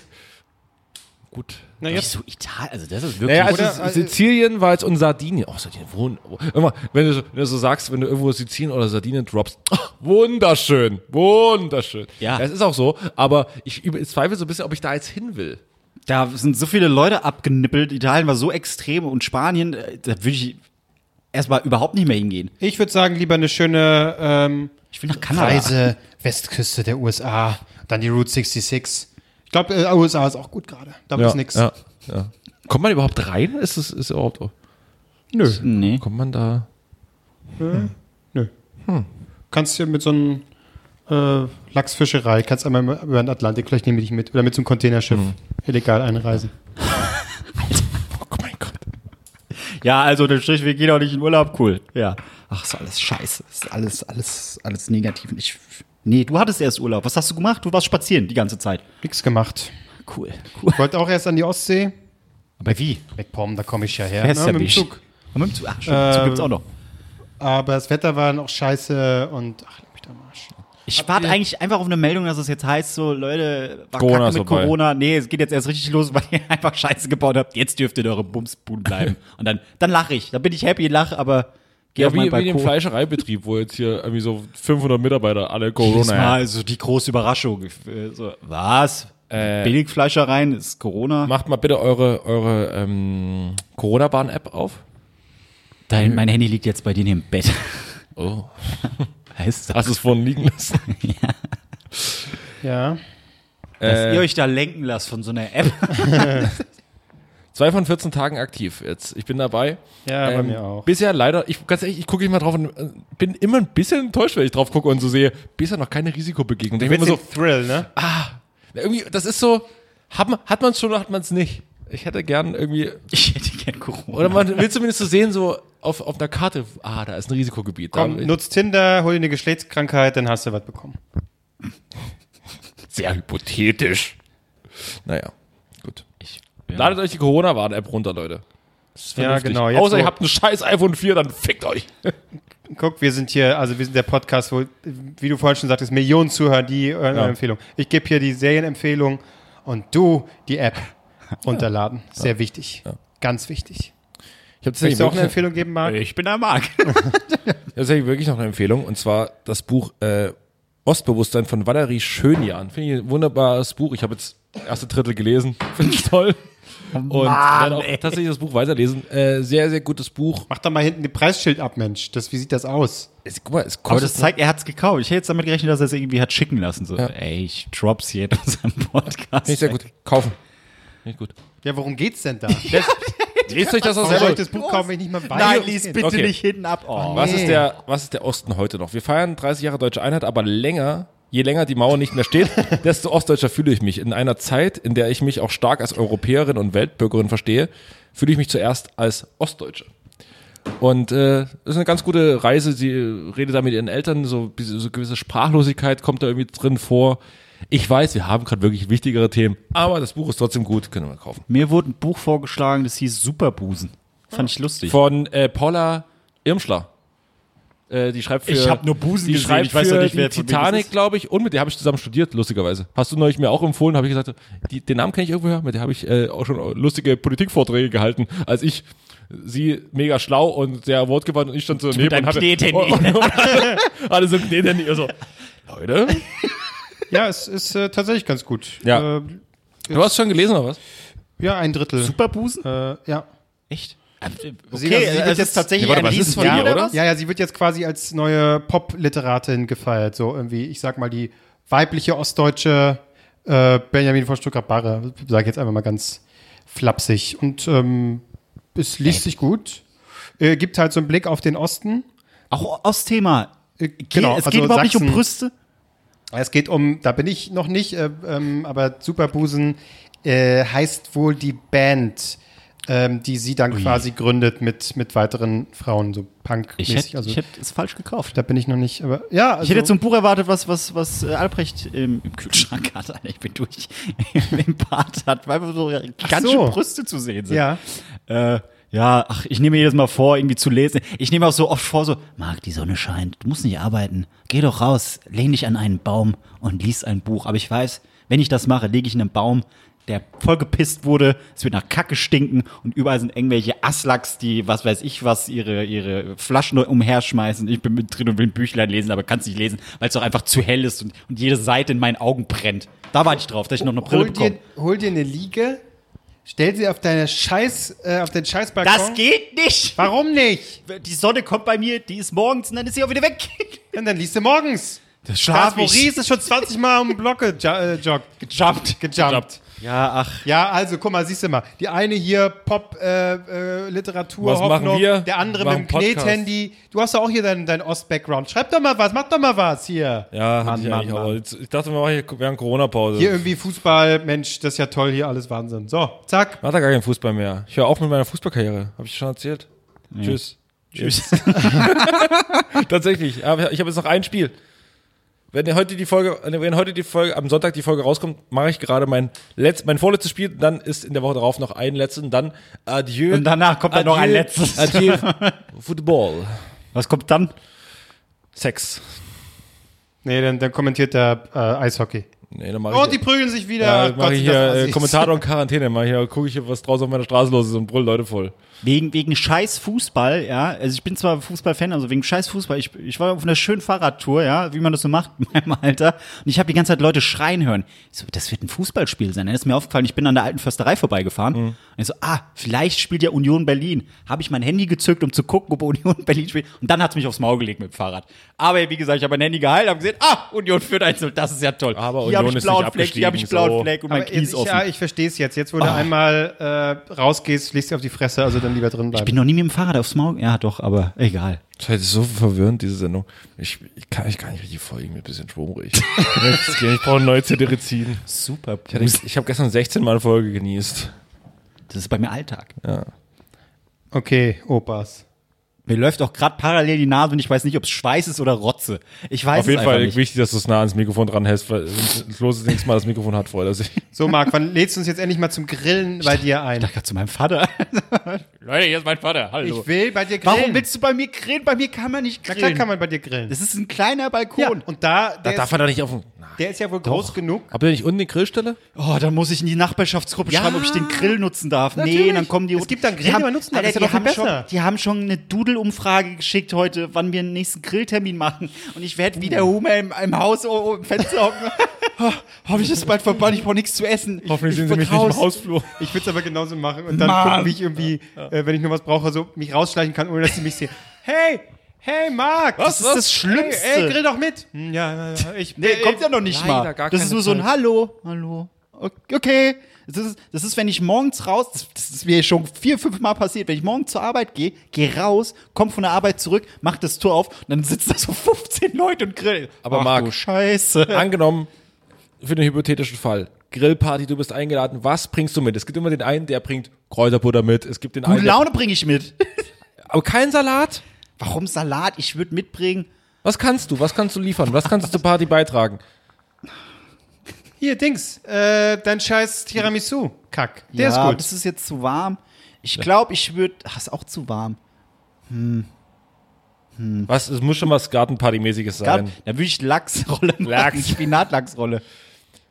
Gut. Na, jetzt, Wieso Italien? Also das ist wirklich. Naja, also Oder- S- Sizilien war jetzt und Sardinien. Oh, Sardinien, wun- immer, wenn du, so, wenn du so sagst, wenn du irgendwo Sizilien oder Sardinien droppst, oh, wunderschön, wunderschön. Ja. Es ist auch so, aber ich zweifle so ein bisschen, ob ich da jetzt hin will. Da sind so viele Leute abgenippelt. Italien war so extrem und Spanien, äh, da würde ich erstmal überhaupt nicht mehr hingehen. ich würde sagen, lieber eine schöne ähm, Ich will nach Kanada. Reise Westküste der USA, dann die Route 66. Ich glaube, äh, USA ist auch gut gerade. Da ist nix. Ja, ja. Kommt man überhaupt rein? Ist es ist überhaupt, Nö. Nee. kommt man da? Nö. Kannst du mit so einem äh, Lachsfischerei, kannst einmal über den Atlantik, vielleicht nehme ich dich mit, oder mit so einem Containerschiff illegal einreisen. *laughs* Oh mein Gott. Ja, also der Strich, wir gehen auch nicht in Urlaub, cool. Ja. Ach, ist alles scheiße. Ist alles, alles, alles negativ. Ich, nee, du hattest erst Urlaub. Was hast du gemacht? Du warst spazieren die ganze Zeit. Nix gemacht. Cool. cool. Ich wollte auch erst an die Ostsee. Aber wie? MacPom, da komme ich ja her. Ne, mit dem. Zug. Und mit dem Zug. Ach, stimmt, Zug Äh, gibt's auch noch. Aber das Wetter war noch scheiße und ach, leck mich am Arsch. Ich warte eigentlich einfach auf eine Meldung, dass es jetzt heißt, so, Leute, war Corona Kacke mit vorbei. Corona. Nee, es geht jetzt erst richtig los, *laughs* weil ihr einfach Scheiße gebaut habt. Jetzt dürft ihr in eure Bumsbuden bleiben. *laughs* Und dann, dann lache ich. Dann bin ich happy, lache, aber geh Ja, auf wie, meinen wie Balkon. Fleischereibetrieb, wo jetzt hier irgendwie so 500 Mitarbeiter alle Corona Jedes haben. Mal so die große Überraschung. Äh, So, was? Äh, Billigfleischereien ist Corona. Macht mal bitte eure, eure ähm, Corona-Bahn-App auf. Dein, mein Handy liegt jetzt bei dir im Bett. Oh. *laughs* Heißt das, Hast du es vorhin liegen lassen? *laughs* Ja. dass Äh, ihr euch da lenken lasst von so einer App? *laughs* Zwei von 14 Tagen aktiv jetzt. Ich bin dabei. Ja, bei Ähm, mir auch. Bisher leider, ich ganz ehrlich, ich gucke mal drauf und äh, bin immer ein bisschen enttäuscht, wenn ich drauf gucke und so sehe, bisher noch keine Risikobegegnung. Mit mir immer so, Thrill, ne? irgendwie, das ist so, hat man hat man es schon oder hat man es nicht? Ich hätte gern irgendwie, *laughs* Ich hätte gern Corona. oder man will zumindest so sehen, so auf, auf einer Karte, ah, da ist ein Risikogebiet. Komm, da, nutzt Tinder, hol dir eine Geschlechtskrankheit, dann hast du was bekommen. *laughs* sehr hypothetisch. Naja. Ich, Ladet euch die Corona-Warn-App runter, Leute. Das ist Ja, vernünftig. genau, jetzt Außer ihr habt ein scheiß iPhone 4, dann fickt euch. *laughs* Guck, wir sind hier, also wir sind der Podcast, wo, wie du vorhin schon sagtest, Millionen Zuhörer, die hören Ja. eine Empfehlung. Ich gebe hier die Serienempfehlung und du die App *laughs* runterladen. Sehr wichtig. Ganz wichtig. Ich habe Möchtest du auch eine Empfehlung geben, Marc? ich bin der Marc. *laughs* tatsächlich wirklich noch eine Empfehlung und zwar das Buch äh, Ostbewusstsein von Valerie Schönjan. Finde ich ein wunderbares Buch. Ich habe jetzt das erste Drittel gelesen. Finde ich toll. Und werde auch tatsächlich das Buch weiterlesen. Äh, sehr, sehr gutes Buch. Mach doch mal hinten das Preisschild ab, Mensch. Das, wie sieht das aus? Es, guck mal, es kostet Aber das zeigt, er hat's gekauft. Ich hätte jetzt damit gerechnet, dass er es irgendwie hat schicken lassen. So, Ja. ey, ich drops hier in unserem Podcast. Ich sehr gut. Kaufen. Ich gut. Ja, worum geht's denn da? *laughs* Lest euch das aus Warum soll ich das Buch kaufen, wenn ich nicht mal weiß? Nein, es lies bitte Okay. nicht hinten ab. Oh. Was Nee. ist der, was ist der Osten heute noch? Wir feiern 30 Jahre deutsche Einheit, aber länger, je länger die Mauer nicht mehr steht, *laughs* desto ostdeutscher fühle ich mich. In einer Zeit, in der ich mich auch stark als Europäerin und Weltbürgerin verstehe, fühle ich mich zuerst als Ostdeutsche. Und äh, das ist eine ganz gute Reise. Sie redet da mit ihren Eltern, so, so gewisse Sprachlosigkeit kommt da irgendwie drin vor. Ich weiß, wir haben gerade wirklich wichtigere Themen, aber das Buch ist trotzdem gut, können wir kaufen. Mir wurde ein Buch vorgeschlagen, das hieß Superbusen. Fand ich lustig. Von äh, Paula Irmschler. Äh, die schreibt für. Ich hab nur Busen die gesehen, schreibt ich weiß für doch nicht, wer- Titanic, glaube ich. Und mit der habe ich zusammen studiert, lustigerweise. Hast du neulich mir auch empfohlen, habe ich gesagt, die, den Namen kenne ich irgendwoher. Mit der habe ich äh, auch schon lustige Politikvorträge gehalten, als ich sie mega schlau und sehr wortgewandt und ich stand so neben und hatte, und, und, und hatte so ein Knethandy. Also, Leute, Ja, es ist äh, tatsächlich ganz gut. Ja. Äh, du hast schon gelesen oder was? ja, ein Drittel. Superbusen? Äh, ja. Echt? Okay, Sie- also sie wird jetzt- ist tatsächlich Ja, warte, ein was ist von ihr, ja, oder? Ja, ja, sie wird jetzt quasi als neue Pop-Literatin gefeiert. So irgendwie, ich sag mal, die weibliche ostdeutsche äh, Benjamin von Stuttgart-Barre, sage ich jetzt einfach mal ganz flapsig. Und ähm, es liest sich gut. Äh, gibt halt so einen Blick auf den Osten. Auch aus Thema. Äh, Genau, es geht also überhaupt nicht um Sachsen. Brüste. Es geht um, da bin ich noch nicht, äh, ähm, aber Superbusen äh, heißt wohl die Band, ähm, die sie dann quasi gründet mit, mit weiteren Frauen, so Ich Punk-mäßig. hätte, Also ich hätte es falsch gekauft. da bin ich noch nicht, aber ja. Also, Ich hätte jetzt so ein Buch erwartet, was, was, was äh, Albrecht im, im Kühlschrank hat. Ich bin durch. *laughs* Im Bad hat, weil so ganz so. schön Brüste zu sehen sind. Ja. Äh, ja, ach, ich nehme mir jedes Mal vor, irgendwie zu lesen. Ich nehme auch so oft vor, so, Marc, die Sonne scheint, du musst nicht arbeiten. Geh doch raus, lehn dich an einen Baum und lies ein Buch. Aber ich weiß, wenn ich das mache, lege ich in einen Baum, der voll gepisst wurde, es wird nach Kacke stinken und überall sind irgendwelche Aslaks, die, was weiß ich was, ihre, ihre Flaschen umherschmeißen. Ich bin mit drin und will ein Büchlein lesen, aber kann es nicht lesen, weil es auch einfach zu hell ist und, und jede Seite in meinen Augen brennt. Da warte ich drauf, dass ich noch eine Brille hol bekomme. dir, hol dir eine Liege, stell sie auf deine Scheiß, äh, auf den Scheißbalkon. Das geht nicht! Warum nicht? Die Sonne kommt bei mir, die ist morgens und dann ist sie auch wieder weg. *laughs* Ja, dann liest du morgens. Das Charles Maurice ist schon 20 Mal um den Block gejoggt. Äh, joggt. gejumpt. gejumpt. Ja, ach. Ja, also guck mal, siehst du mal. Die eine hier Pop-Literatur, äh, machen Hoffnung, wir? der andere Machen mit dem. Knethandy. Du hast doch auch hier deinen dein Ost-Background. Schreib doch mal was, mach doch mal was hier. Ja, Mann, ich Mann, auch. Mann. Jetzt- Ich dachte, wir machen hier während Corona-Pause. Hier irgendwie Fußball, Mensch, das ist ja toll, hier alles Wahnsinn. So, zack. Macht er gar keinen Fußball mehr. Ich höre auf mit meiner Fußballkarriere. Habe ich schon erzählt? Tschüss. Tschüss. *laughs* Tatsächlich. Aber ich habe jetzt noch ein Spiel. Wenn heute die Folge, wenn heute die Folge, am Sonntag die Folge rauskommt, mache ich gerade mein letzt, mein vorletztes Spiel. Dann ist in der Woche darauf noch ein letztes. Und dann Adieu. Und danach kommt dann noch ein letztes. Adieu. *laughs* Football. Was kommt dann? Sex. Nee, dann, dann kommentiert der äh, Eishockey. Nee, dann mache Oh, ich. die prügeln sich wieder. ja, Gott, mache ich hier äh, Assis. Kommentator und Quarantäne. Mal hier gucke ich, hier, was draußen auf meiner Straße los ist und brüll Leute voll. Wegen, wegen scheiß Fußball, ja. Also ich bin zwar Fußballfan, also wegen scheiß Fußball. Ich, ich war auf einer schönen Fahrradtour, ja, wie man das so macht in meinem Alter. Und ich habe die ganze Zeit Leute schreien hören. Ich so, das wird ein Fußballspiel sein. Dann ist mir aufgefallen, ich bin an der alten Försterei vorbeigefahren. Und ich so, ah, vielleicht spielt ja Union Berlin. Habe ich mein Handy gezückt, um zu gucken, ob Union *laughs* Berlin spielt. Und dann hat's mich aufs Maul gelegt mit dem Fahrrad. Aber wie gesagt, ich habe mein Handy geheilt, habe gesehen, ah, Union führt 1 das ist ja toll. Aber hier habe Union ich ist blauen nicht Fleck, hier habe ich blauen so. Fleck und mein Knie ist offen. ja, ich verstehe es jetzt. Jetzt, wo du einmal äh, rausgehst, fliegst du auf die Fresse, also dann lieber drin bleiben. ich bin noch nie mit dem Fahrrad aufs Maul. Ja, doch, aber egal. Das ist so verwirrend, diese Sendung. Ich, ich kann ich gar nicht richtig folgen mit ein bisschen schwummrig. *laughs* ich brauche eine neue CD-Rezin. Super. Ich, hatte- ich habe gestern 16 Mal eine Folge genießt. Das ist bei mir Alltag. okay, Opas. Mir läuft auch gerade parallel die Nase und ich weiß nicht, ob es Schweiß ist oder Rotze. Ich weiß Auf jeden Fall nicht. wichtig, dass du es nah ans Mikrofon dran hältst, weil los ist nächstes Mal das Mikrofon hat, freut er sich. So, Marc, wann lädst du uns jetzt endlich mal zum Grillen bei dir ein? Ich dachte gerade zu meinem Vater. *laughs* Leute, hier ist mein Vater. Hallo. Ich will bei dir grillen. Warum willst du bei mir grillen? Bei mir kann man nicht Na grillen. klar kann man bei dir grillen. das ist ein kleiner Balkon. ja, und da, Da darf er doch nicht auf den. Der ist ja wohl groß genug. Habt ihr nicht unten die Grillstelle? Oh, dann muss ich in die Nachbarschaftsgruppe Ja, schreiben, ob ich den Grill nutzen darf. Nee, natürlich. dann kommen die. Es gibt dann Grill, die man nutzen darf. Alter, Ist ja die doch viel haben schon, besser. Die haben schon eine Doodle-Umfrage geschickt heute, wann wir den nächsten Grilltermin machen. Und ich werde wie der Hummer im, im Haus oh, oh, im Fenster hocken. *laughs* oh, Habe ich das bald verbannt? Ich brauche nichts zu essen. Ich, Hoffentlich ich sind sie mich nicht im Hausflur. Ich würde es aber genauso machen und dann Mann. gucken, wie ich irgendwie, äh, wenn ich nur was brauche, so mich rausschleichen kann, ohne dass sie mich sehen. Hey, hey, Marc! Das ist das Schlimmste. Hey, ey, grill doch mit! Hm, ja, ich, Nee, äh, kommt ja noch nicht mal. Das ist nur so ein Zeit. Hallo, hallo. Okay. Das ist, das ist, wenn ich morgens raus, das, ist mir schon vier, fünf Mal passiert, wenn ich morgens zur Arbeit gehe, gehe raus, komm von der Arbeit zurück, mach das Tor auf und dann sitzen da so *laughs* 15 Leute und grillen. Aber Ach, Marc, du Scheiße. Angenommen, für den hypothetischen Fall. Grillparty, du bist eingeladen, was bringst du mit? Es gibt immer den einen, der bringt Kräuterbutter mit, es gibt den Gute einen, Laune bringe ich mit. aber kein Salat? Warum Salat? Ich würde mitbringen. Was kannst du? Was kannst du liefern? Was kannst du zur Party beitragen? Hier, Dings, äh, dein scheiß Tiramisu. Kack. Der ja, ist gut. das ist jetzt zu warm. Ich glaube, ich würde. Ach, ist auch zu warm. Was? Es muss schon was Gartenparty-mäßiges sein. da würde ich Lachsrolle machen. Lachs. Spinatlachsrolle.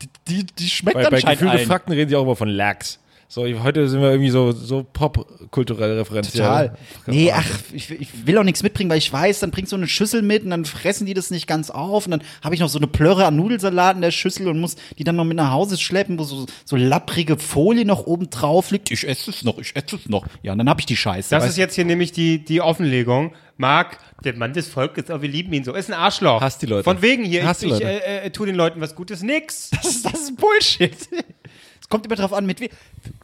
Die, die, die schmeckt Bei, bei anscheinend gefühlte allen. Fakten reden sie auch immer von Lachs. So, heute sind wir irgendwie so, so popkulturell referenziell. Total. Nee, ach, ich, ich will auch nichts mitbringen, weil ich weiß, dann bringst du eine Schüssel mit und dann fressen die das nicht ganz auf und dann habe ich noch so eine Plörre an Nudelsalat in der Schüssel und muss die dann noch mit nach Hause schleppen, wo so, so lapprige Folie noch oben drauf liegt. Ich esse es noch, ich esse es noch. Ja, und dann habe ich die Scheiße. Das ist jetzt hier nämlich die, die Offenlegung. Marc, der Mann des Volkes, aber wir lieben ihn so. Ist ein Arschloch. Hasst die Leute. Von wegen hier, Hasst ich, die ich Leute. äh, äh, tu den Leuten was Gutes. Nix. Das *laughs* ist, das ist Bullshit. Es kommt immer drauf an, mit wem.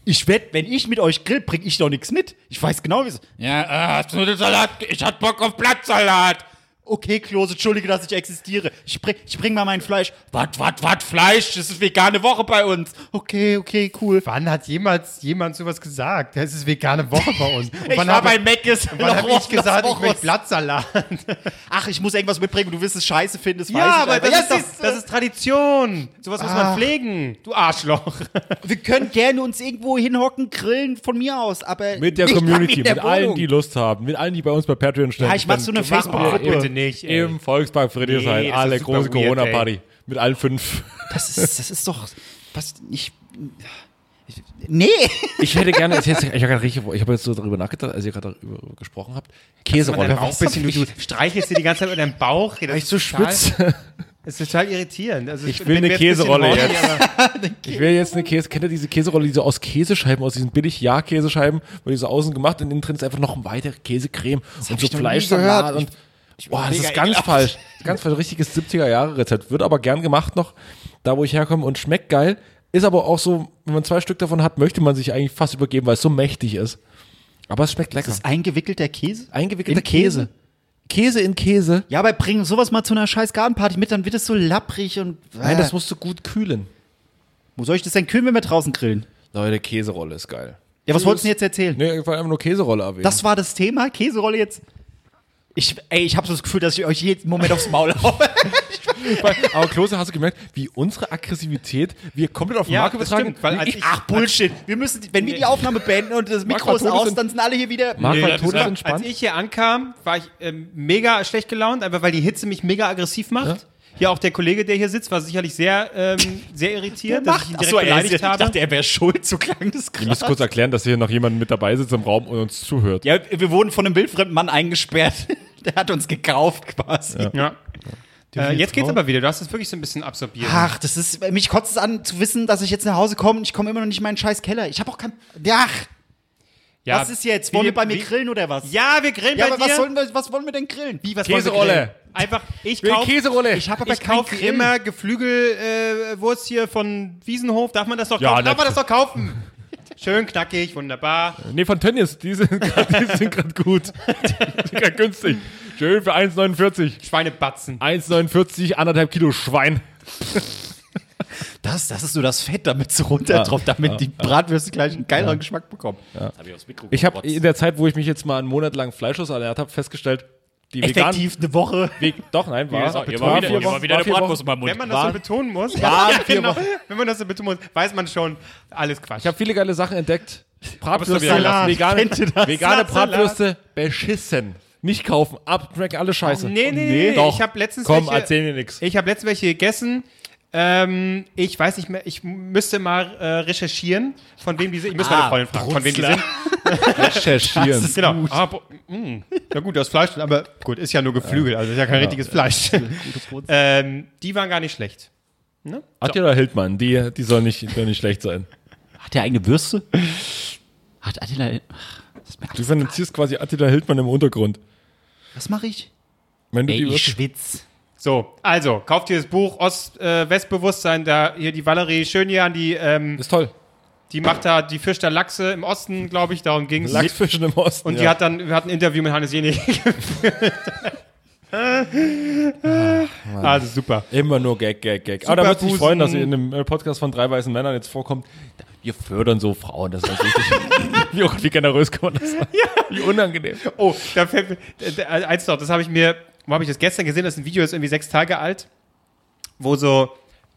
Ich wette, wenn ich mit euch grill, bringe ich doch nichts mit. Ich weiß genau, wie es. Ja, äh, hast du Nudelsalat? Ich hab Bock auf Blattsalat. Okay, Klose, entschuldige, dass ich existiere. Ich bring, ich bring mal mein Fleisch. Was, was, was, Fleisch? Das ist vegane Woche bei uns. Okay, okay, cool. Wann hat jemals jemand sowas gesagt? Das ist vegane Woche bei uns. *laughs* Und Ich wann war habe bei Meckes. wann hab ich gesagt, ich möchte Blattsalat? *laughs* Ach, ich muss irgendwas mitbringen und du wirst es scheiße finden, das Ja, weiß ich aber das, Ja, ist doch, siehst du. das ist Tradition. Sowas muss man Ah. pflegen. Du Arschloch. *laughs* Wir können gerne uns irgendwo hinhocken, grillen, von mir aus, aber Mit der nicht Community, in der mit allen, Wohnung. die Lust haben, mit allen, die bei uns bei Patreon stehen. Ja, ich mach so eine Facebook-Gruppe. Bitte nicht. ey. Im Volkspark Friedrichshain, Nee, das alle super große weird, Corona-Party. Mit allen fünf. Das ist, das ist doch, was, ich, nee. *laughs* Ich hätte gerne, ich, hätte- ich habe richtig, ich habe jetzt so darüber nachgedacht, als ihr gerade darüber gesprochen habt. Käserolle. Dein Bauch ein bisschen, du, du streichelst dir die ganze Zeit mit deinem Bauch. Das Weil ich ist so total- schwitze. Das ist total irritierend. Also Ich will eine jetzt Käserolle jetzt. aber- *laughs* Ich will jetzt eine Käse, kennt ihr diese Käserolle, die so aus Käsescheiben, aus diesen billig Ja-Käsescheiben, wo die so außen gemacht und innen drin ist einfach noch ein weiter Käsecreme und so ich Fleischsalat und Boah, das ist ganz falsch. Ganz falsch. Richtiges 70er-Jahre-Rezept. Wird aber gern gemacht noch, da wo ich herkomme und schmeckt geil. Ist aber auch so, wenn man zwei Stück davon hat, möchte man sich eigentlich fast übergeben, weil es so mächtig ist. Aber es schmeckt lecker. Das ist eingewickelter Käse? Eingewickelter in Käse? Käse. In Käse. Ja, aber bring sowas mal zu einer scheiß Gartenparty mit, dann wird es so lapprig und. Nein, äh, das musst du gut kühlen. Wo soll ich das denn kühlen, wenn wir draußen grillen? Leute, Käserolle ist geil. Ja, was wolltest du denn jetzt erzählen? Nee, ich wollte einfach nur Käserolle erwähnen. Das war das Thema, Käserolle jetzt. Ich, ey, ich habe so das Gefühl, dass ich euch jeden Moment aufs Maul haue. *laughs* aber Klose, hast du gemerkt, wie unsere Aggressivität wir komplett auf den Ja, Markt das übertragen? stimmt, weil als ich, ich- Ach, Bullshit. Wir müssen, wenn wir die Aufnahme beenden und das Mikro ist aus, dann sind alle hier wieder. Marc war das ist todesentspannt. Als ich hier ankam, war ich ähm, mega schlecht gelaunt, einfach weil die Hitze mich mega aggressiv macht. Hier auch der Kollege, der hier sitzt, war sicherlich sehr, ähm, sehr irritiert, dass ich ihn direkt Achso, er ist, beleidigt ich habe. dachte, er wäre schuld, so klang das Ich gerade. muss kurz erklären, dass hier noch jemand mit dabei sitzt im Raum und uns zuhört. Ja, wir wurden von einem wildfremden Mann eingesperrt. *laughs* Der hat uns gekauft quasi. ja. Äh, jetzt geht's aber wieder. Du hast es wirklich so ein bisschen absorbiert. Ach, das ist, mich kotzt es an zu wissen, dass ich jetzt nach Hause komme und ich komme immer noch nicht in meinen scheiß Keller. Ich habe auch kein, ach, ja, was ist jetzt? Wollen wir bei mir wie- grillen oder was? Ja, wir grillen Ja, bei aber dir. was, sollen wir, was wollen wir denn grillen? Wie, was wollen wir Käserolle. grillen? Einfach, ich kaufe Käserolle. Ich habe aber ich Grill. immer Geflügelwurst äh, Wurst hier von Wiesenhof. Darf man das doch Ja, kaufen? Darf man das doch kaufen? Schön knackig, wunderbar. Nee, von Tönnies, die sind *laughs* gerade gut. Die sind gerade günstig. Schön für 1,49. Schweinebatzen. 1,49, anderthalb Kilo Schwein. Das, das ist nur das Fett, damit es runtertropft, damit die Bratwürste gleich einen geileren Geschmack bekommen. Hab ich aufs Mikro Ich habe in der Zeit, wo ich mich jetzt mal einen Monat lang fleischlos ernährt habe, festgestellt, die vegan... Effektiv eine Woche. Ve doch, nein, war, war war wieder, vier hier war Wochen- wieder war eine Bratwurst Wochen. in meinem Mund. Wenn man das Waren- so betonen muss, waren ja, genau. Wochen. wenn man das so betonen muss, weiß man schon, alles Quatsch. Ich habe viele geile Sachen entdeckt. Bratwürste, vegane, vegane. Bratwürste, beschissen. Nicht kaufen, abtracken, alle Scheiße. Nee, nee, nee, Doch. ich habe letztens Komm, welche, erzähl mir nix. Ich habe letztens welche gegessen. Ähm, ich weiß nicht mehr, ich müsste mal äh, recherchieren, von wem diese, ich muss meine Ah, Freundin fragen, von wem die sind. *laughs* Recherchieren. Genau. Ah, bo- mh. ja gut, das Fleisch, aber gut, ist ja nur Geflügel, also ist ja kein richtiges Fleisch. ähm, die waren gar nicht schlecht. Attila Hildmann, die, die soll nicht, soll nicht schlecht sein. Hat der eigene Würste? Hat Attila. Ach, Du finanzierst quasi Attila Hildmann im Untergrund. Was mache ich? Wenn du Ey, die ich Würste- So, also, kauft ihr das Buch Ost-West-Bewusstsein, da hier die Valerie schön hier an die, ähm, ist toll. die macht da, die fischt da Lachse im Osten, glaube ich, darum ging es. Lachsfischen im Osten. Und die ja. hat dann, wir hatten ein Interview mit Hannes Jenig. *laughs* also super. Immer nur Gag, Gag, Gag. Aber da würde ich mich freuen, dass ihr in dem äh, Podcast von drei weißen Männern jetzt vorkommt. Wir fördern so Frauen, das ist ganz wichtig. *laughs* wie, auch, wie generös kann man das sagen? Wie unangenehm. Oh, da fällt mir, äh, äh, eins noch, das habe ich mir, wo habe ich das gestern gesehen? Das ist ein Video, das ist irgendwie sechs Tage alt, wo so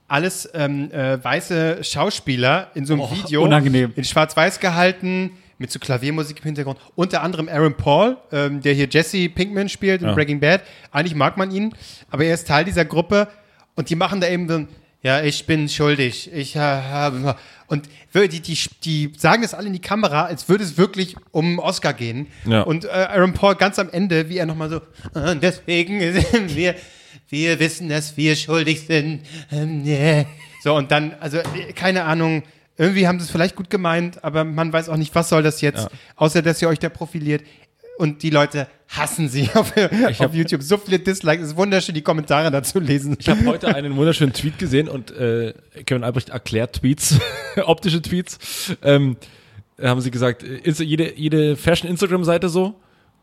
alles ähm, äh, weiße Schauspieler in so einem Video unangenehm. in Schwarz-Weiß gehalten, mit so Klaviermusik im Hintergrund. Unter anderem Aaron Paul, ähm, der hier Jesse Pinkman spielt in Ja. Breaking Bad. Eigentlich mag man ihn, aber er ist Teil dieser Gruppe und die machen da eben so ein Ja, ich bin schuldig. Ich äh, habe. Und die, die, die sagen das alle in die Kamera, als würde es wirklich um Oscar gehen. Ja. Und äh, Aaron Paul ganz am Ende, wie er nochmal so, äh, deswegen sind wir, wir wissen, dass wir schuldig sind. Ähm. So, und dann, also, keine Ahnung, irgendwie haben sie es vielleicht gut gemeint, aber man weiß auch nicht, was soll das jetzt, außer dass ihr euch da profiliert. Und die Leute hassen sie *laughs* auf, auf YouTube. So viele Dislikes. Es ist wunderschön, die Kommentare dazu lesen. Ich habe heute einen wunderschönen Tweet gesehen und äh, Kevin Albrecht erklärt Tweets, *laughs* optische Tweets. Ähm, haben sie gesagt, äh, jede, jede Fashion-Instagram-Seite so,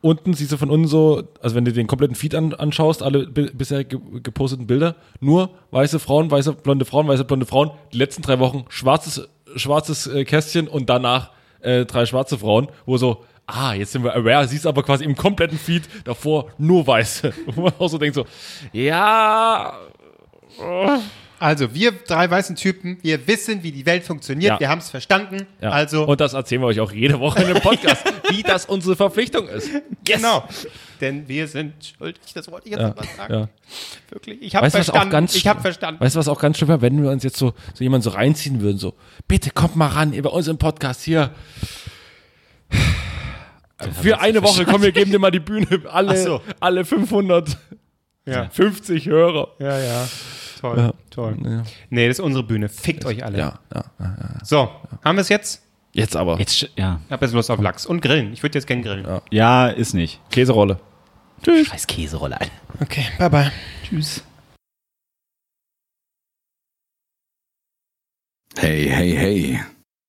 unten siehst du von unten so, also wenn du den kompletten Feed an, anschaust, alle bi bisher ge geposteten Bilder, nur weiße Frauen, weiße blonde Frauen, weiße blonde Frauen, die letzten drei Wochen schwarzes, schwarzes äh, Kästchen und danach äh, drei schwarze Frauen, wo so, ah, jetzt sind wir aware, siehst aber quasi im kompletten Feed davor nur weiße. *laughs* Wo man auch so denkt so, ja, Also, wir drei weißen Typen, wir wissen, wie die Welt funktioniert, Ja. wir haben es verstanden. Ja. Also, und das erzählen wir euch auch jede Woche in dem Podcast, *laughs* wie das unsere Verpflichtung ist. Yes. genau. Denn wir sind schuldig, das wollte ich jetzt Ja, mal sagen. ja. Wirklich. Ich habe verstanden. ganz ich habe schlimm- verstanden. Weißt du, was auch ganz schlimm wäre, wenn wir uns jetzt so, so jemand so reinziehen würden, so, bitte kommt mal ran, bei uns im Podcast hier. Für eine Woche, komm, wir geben dir mal die Bühne. Alle, so. alle 550 Ja. Hörer. Ja, ja. Toll, toll. Nee, das ist unsere Bühne. Fickt euch alle. Ja, ja. So, haben wir es jetzt? Jetzt aber. Jetzt, ja. Ich habe jetzt Lust auf Lachs und Grillen. Ich würde jetzt gern grillen. Ja, ist nicht. Käserolle. Scheiß Käserolle, Alter. Okay, bye bye. Tschüss. Hey, hey, hey.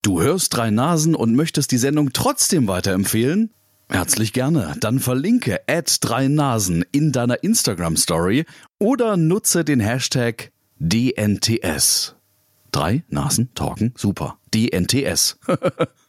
Du hörst drei Nasen und möchtest die Sendung trotzdem weiterempfehlen? Herzlich gerne. Dann verlinke at drei Nasen in deiner Instagram Story oder nutze den Hashtag DNTS. Drei Nasen talken super. DNTS. *laughs*